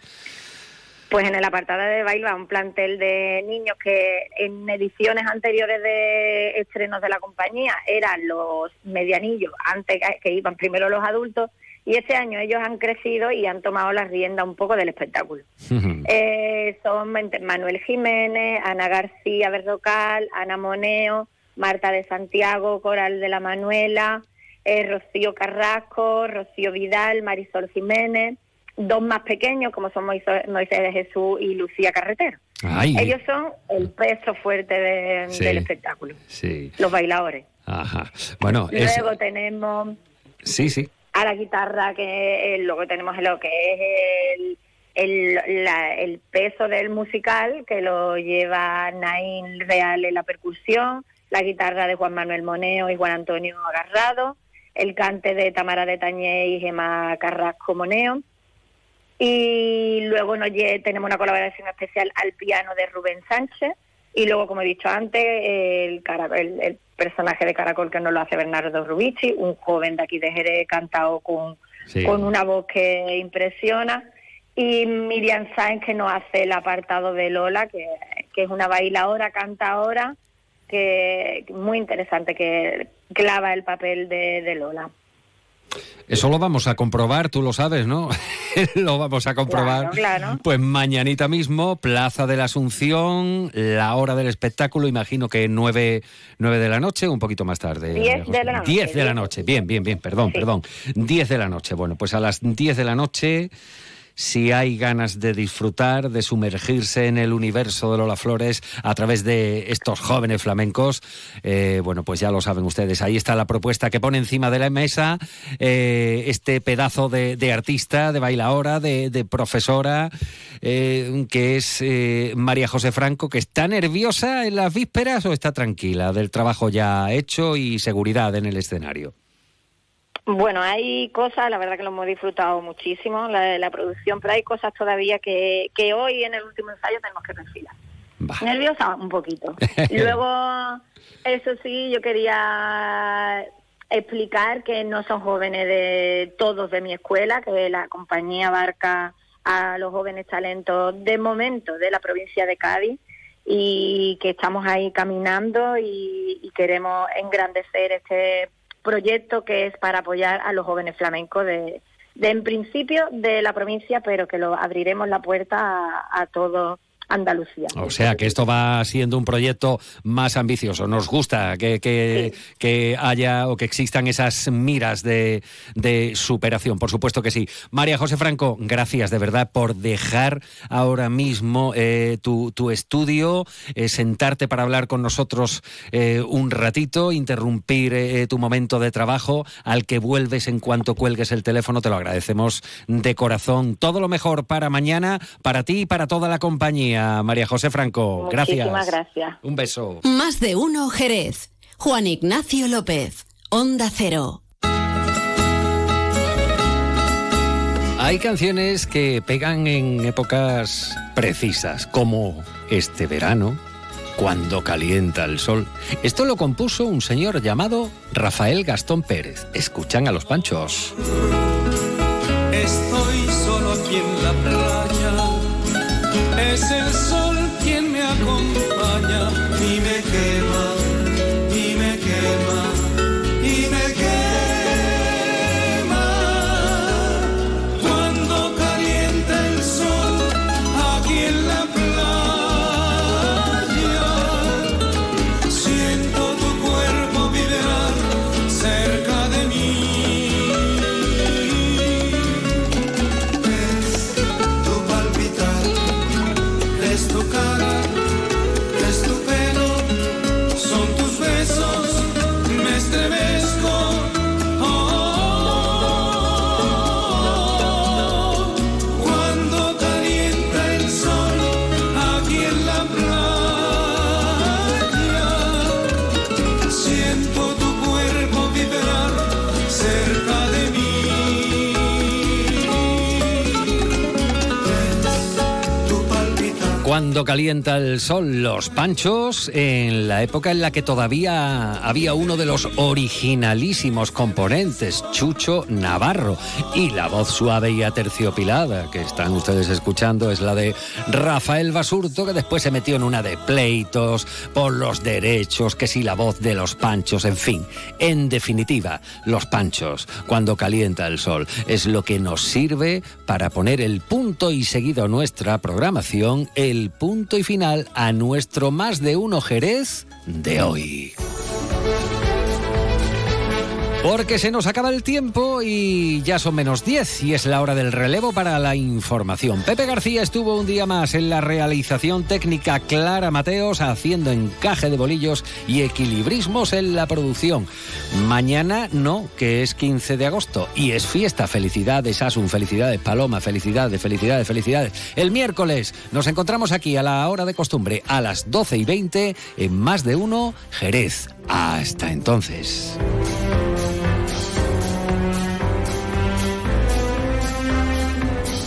Speaker 40: Pues en el apartado de baile va un plantel de niños que en ediciones anteriores de estrenos de la compañía eran los medianillos, antes que iban primero los adultos, y este año ellos han crecido y han tomado la rienda un poco del espectáculo. Eh, son Manuel Jiménez, Ana García Berrocal, Ana Moneo, Marta de Santiago, Coral de la Manuela, eh, Rocío Carrasco, Rocío Vidal, Marisol Jiménez, dos más pequeños como son Moisés, de Jesús y Lucía Carretero.
Speaker 1: Ay.
Speaker 40: Ellos son el peso fuerte de-
Speaker 1: Sí.
Speaker 40: del espectáculo,
Speaker 1: Sí,
Speaker 40: los bailadores.
Speaker 1: ajá. Bueno, es,
Speaker 40: Luego tenemos
Speaker 1: sí, sí.
Speaker 40: A la guitarra, que luego tenemos lo que es el, el, la- el peso del musical, que lo lleva Naín Real en la percusión, la guitarra de Juan Manuel Moneo y Juan Antonio Agarrado, el cante de Tamara de Tañé y Gemma Carrasco Moneo. Y luego nos tenemos una colaboración especial al piano de Rubén Sánchez. Y luego, como he dicho antes, el, el, personaje de Caracol que nos lo hace Bernardo Rubici, un joven de aquí de Jerez cantado con, con una voz que impresiona. Y Miriam Sáenz que nos hace el apartado de Lola, que, que es una bailadora, cantadora, que muy interesante, que clava el papel de, de Lola.
Speaker 1: Eso lo vamos a comprobar, tú lo sabes, ¿no? lo vamos a comprobar.
Speaker 40: Claro,
Speaker 1: Pues mañanita mismo, Plaza de la Asunción, la hora del espectáculo, imagino que nueve, nueve de la noche, un poquito más tarde.
Speaker 40: Diez de la noche.
Speaker 1: Diez de la noche, bien, bien, bien, perdón, perdón. Diez de la noche. Bueno, pues a las diez de la noche si hay ganas de disfrutar, de sumergirse en el universo de Lola Flores a través de estos jóvenes flamencos, eh, bueno, pues ya lo saben ustedes. Ahí está la propuesta que pone encima de la mesa eh, este pedazo de, artista, de bailaora, de, profesora, eh, que es María José Franco, que está nerviosa en las vísperas o está tranquila del trabajo ya hecho y seguridad en el escenario.
Speaker 40: Bueno, hay cosas, la verdad que lo hemos disfrutado muchísimo, la, producción, pero hay cosas todavía que, que hoy en el último ensayo tenemos que perfilar. Nerviosa un poquito. Luego, eso sí, yo quería explicar que no son jóvenes de todos de mi escuela, que la compañía abarca a los jóvenes talentos de momento de la provincia de Cádiz y que estamos ahí caminando y, y queremos engrandecer este proyecto que es para apoyar a los jóvenes flamencos de, de en principio de la provincia, pero que lo abriremos la puerta a, a todos Andalucía.
Speaker 1: O sea que esto va siendo un proyecto más ambicioso. Nos gusta que, que, haya o que existan esas miras de, de, superación, por supuesto que sí. María José Franco, gracias de verdad por dejar ahora mismo eh, tu, tu, estudio, eh, sentarte para hablar con nosotros eh, un ratito, interrumpir tu momento de trabajo, al que vuelves en cuanto cuelgues el teléfono. Te lo agradecemos de corazón. Todo lo mejor para mañana, para ti y para toda la compañía. María José Franco. Gracias.
Speaker 40: Muchísimas gracias.
Speaker 1: Un beso.
Speaker 2: Más de uno, Jerez. Juan Ignacio López. Onda Cero.
Speaker 1: Hay canciones que pegan en épocas precisas, como este verano, cuando calienta el sol. Esto lo compuso un señor llamado Rafael Gastón Pérez. Escuchan a los panchos.
Speaker 3: Es el sol quien me acompaña y me
Speaker 1: Cuando calienta el sol, los panchos, en la época en la que todavía había uno de los originalísimos componentes, Chucho Navarro, y la voz suave y aterciopilada que están ustedes escuchando es la de Rafael Basurto, que después se metió en una de pleitos por los derechos, que si la voz de los panchos, en fin. En definitiva, los panchos, cuando calienta el sol, es lo que nos sirve para poner el punto y seguido nuestra programación, el punto y final a nuestro más de uno Jerez de hoy. Porque se nos acaba el tiempo y ya son menos 10 y es la hora del relevo para la información. Pepe García estuvo un día más en la realización técnica Clara Mateos haciendo encaje de bolillos y equilibrismos en la producción. Mañana no, que es 15 de agosto y es fiesta. Felicidades Asun, felicidades Paloma, felicidades, felicidades, felicidades. El miércoles nos encontramos aquí a la hora de costumbre a las 12 y 20 en más de uno Jerez. Hasta entonces.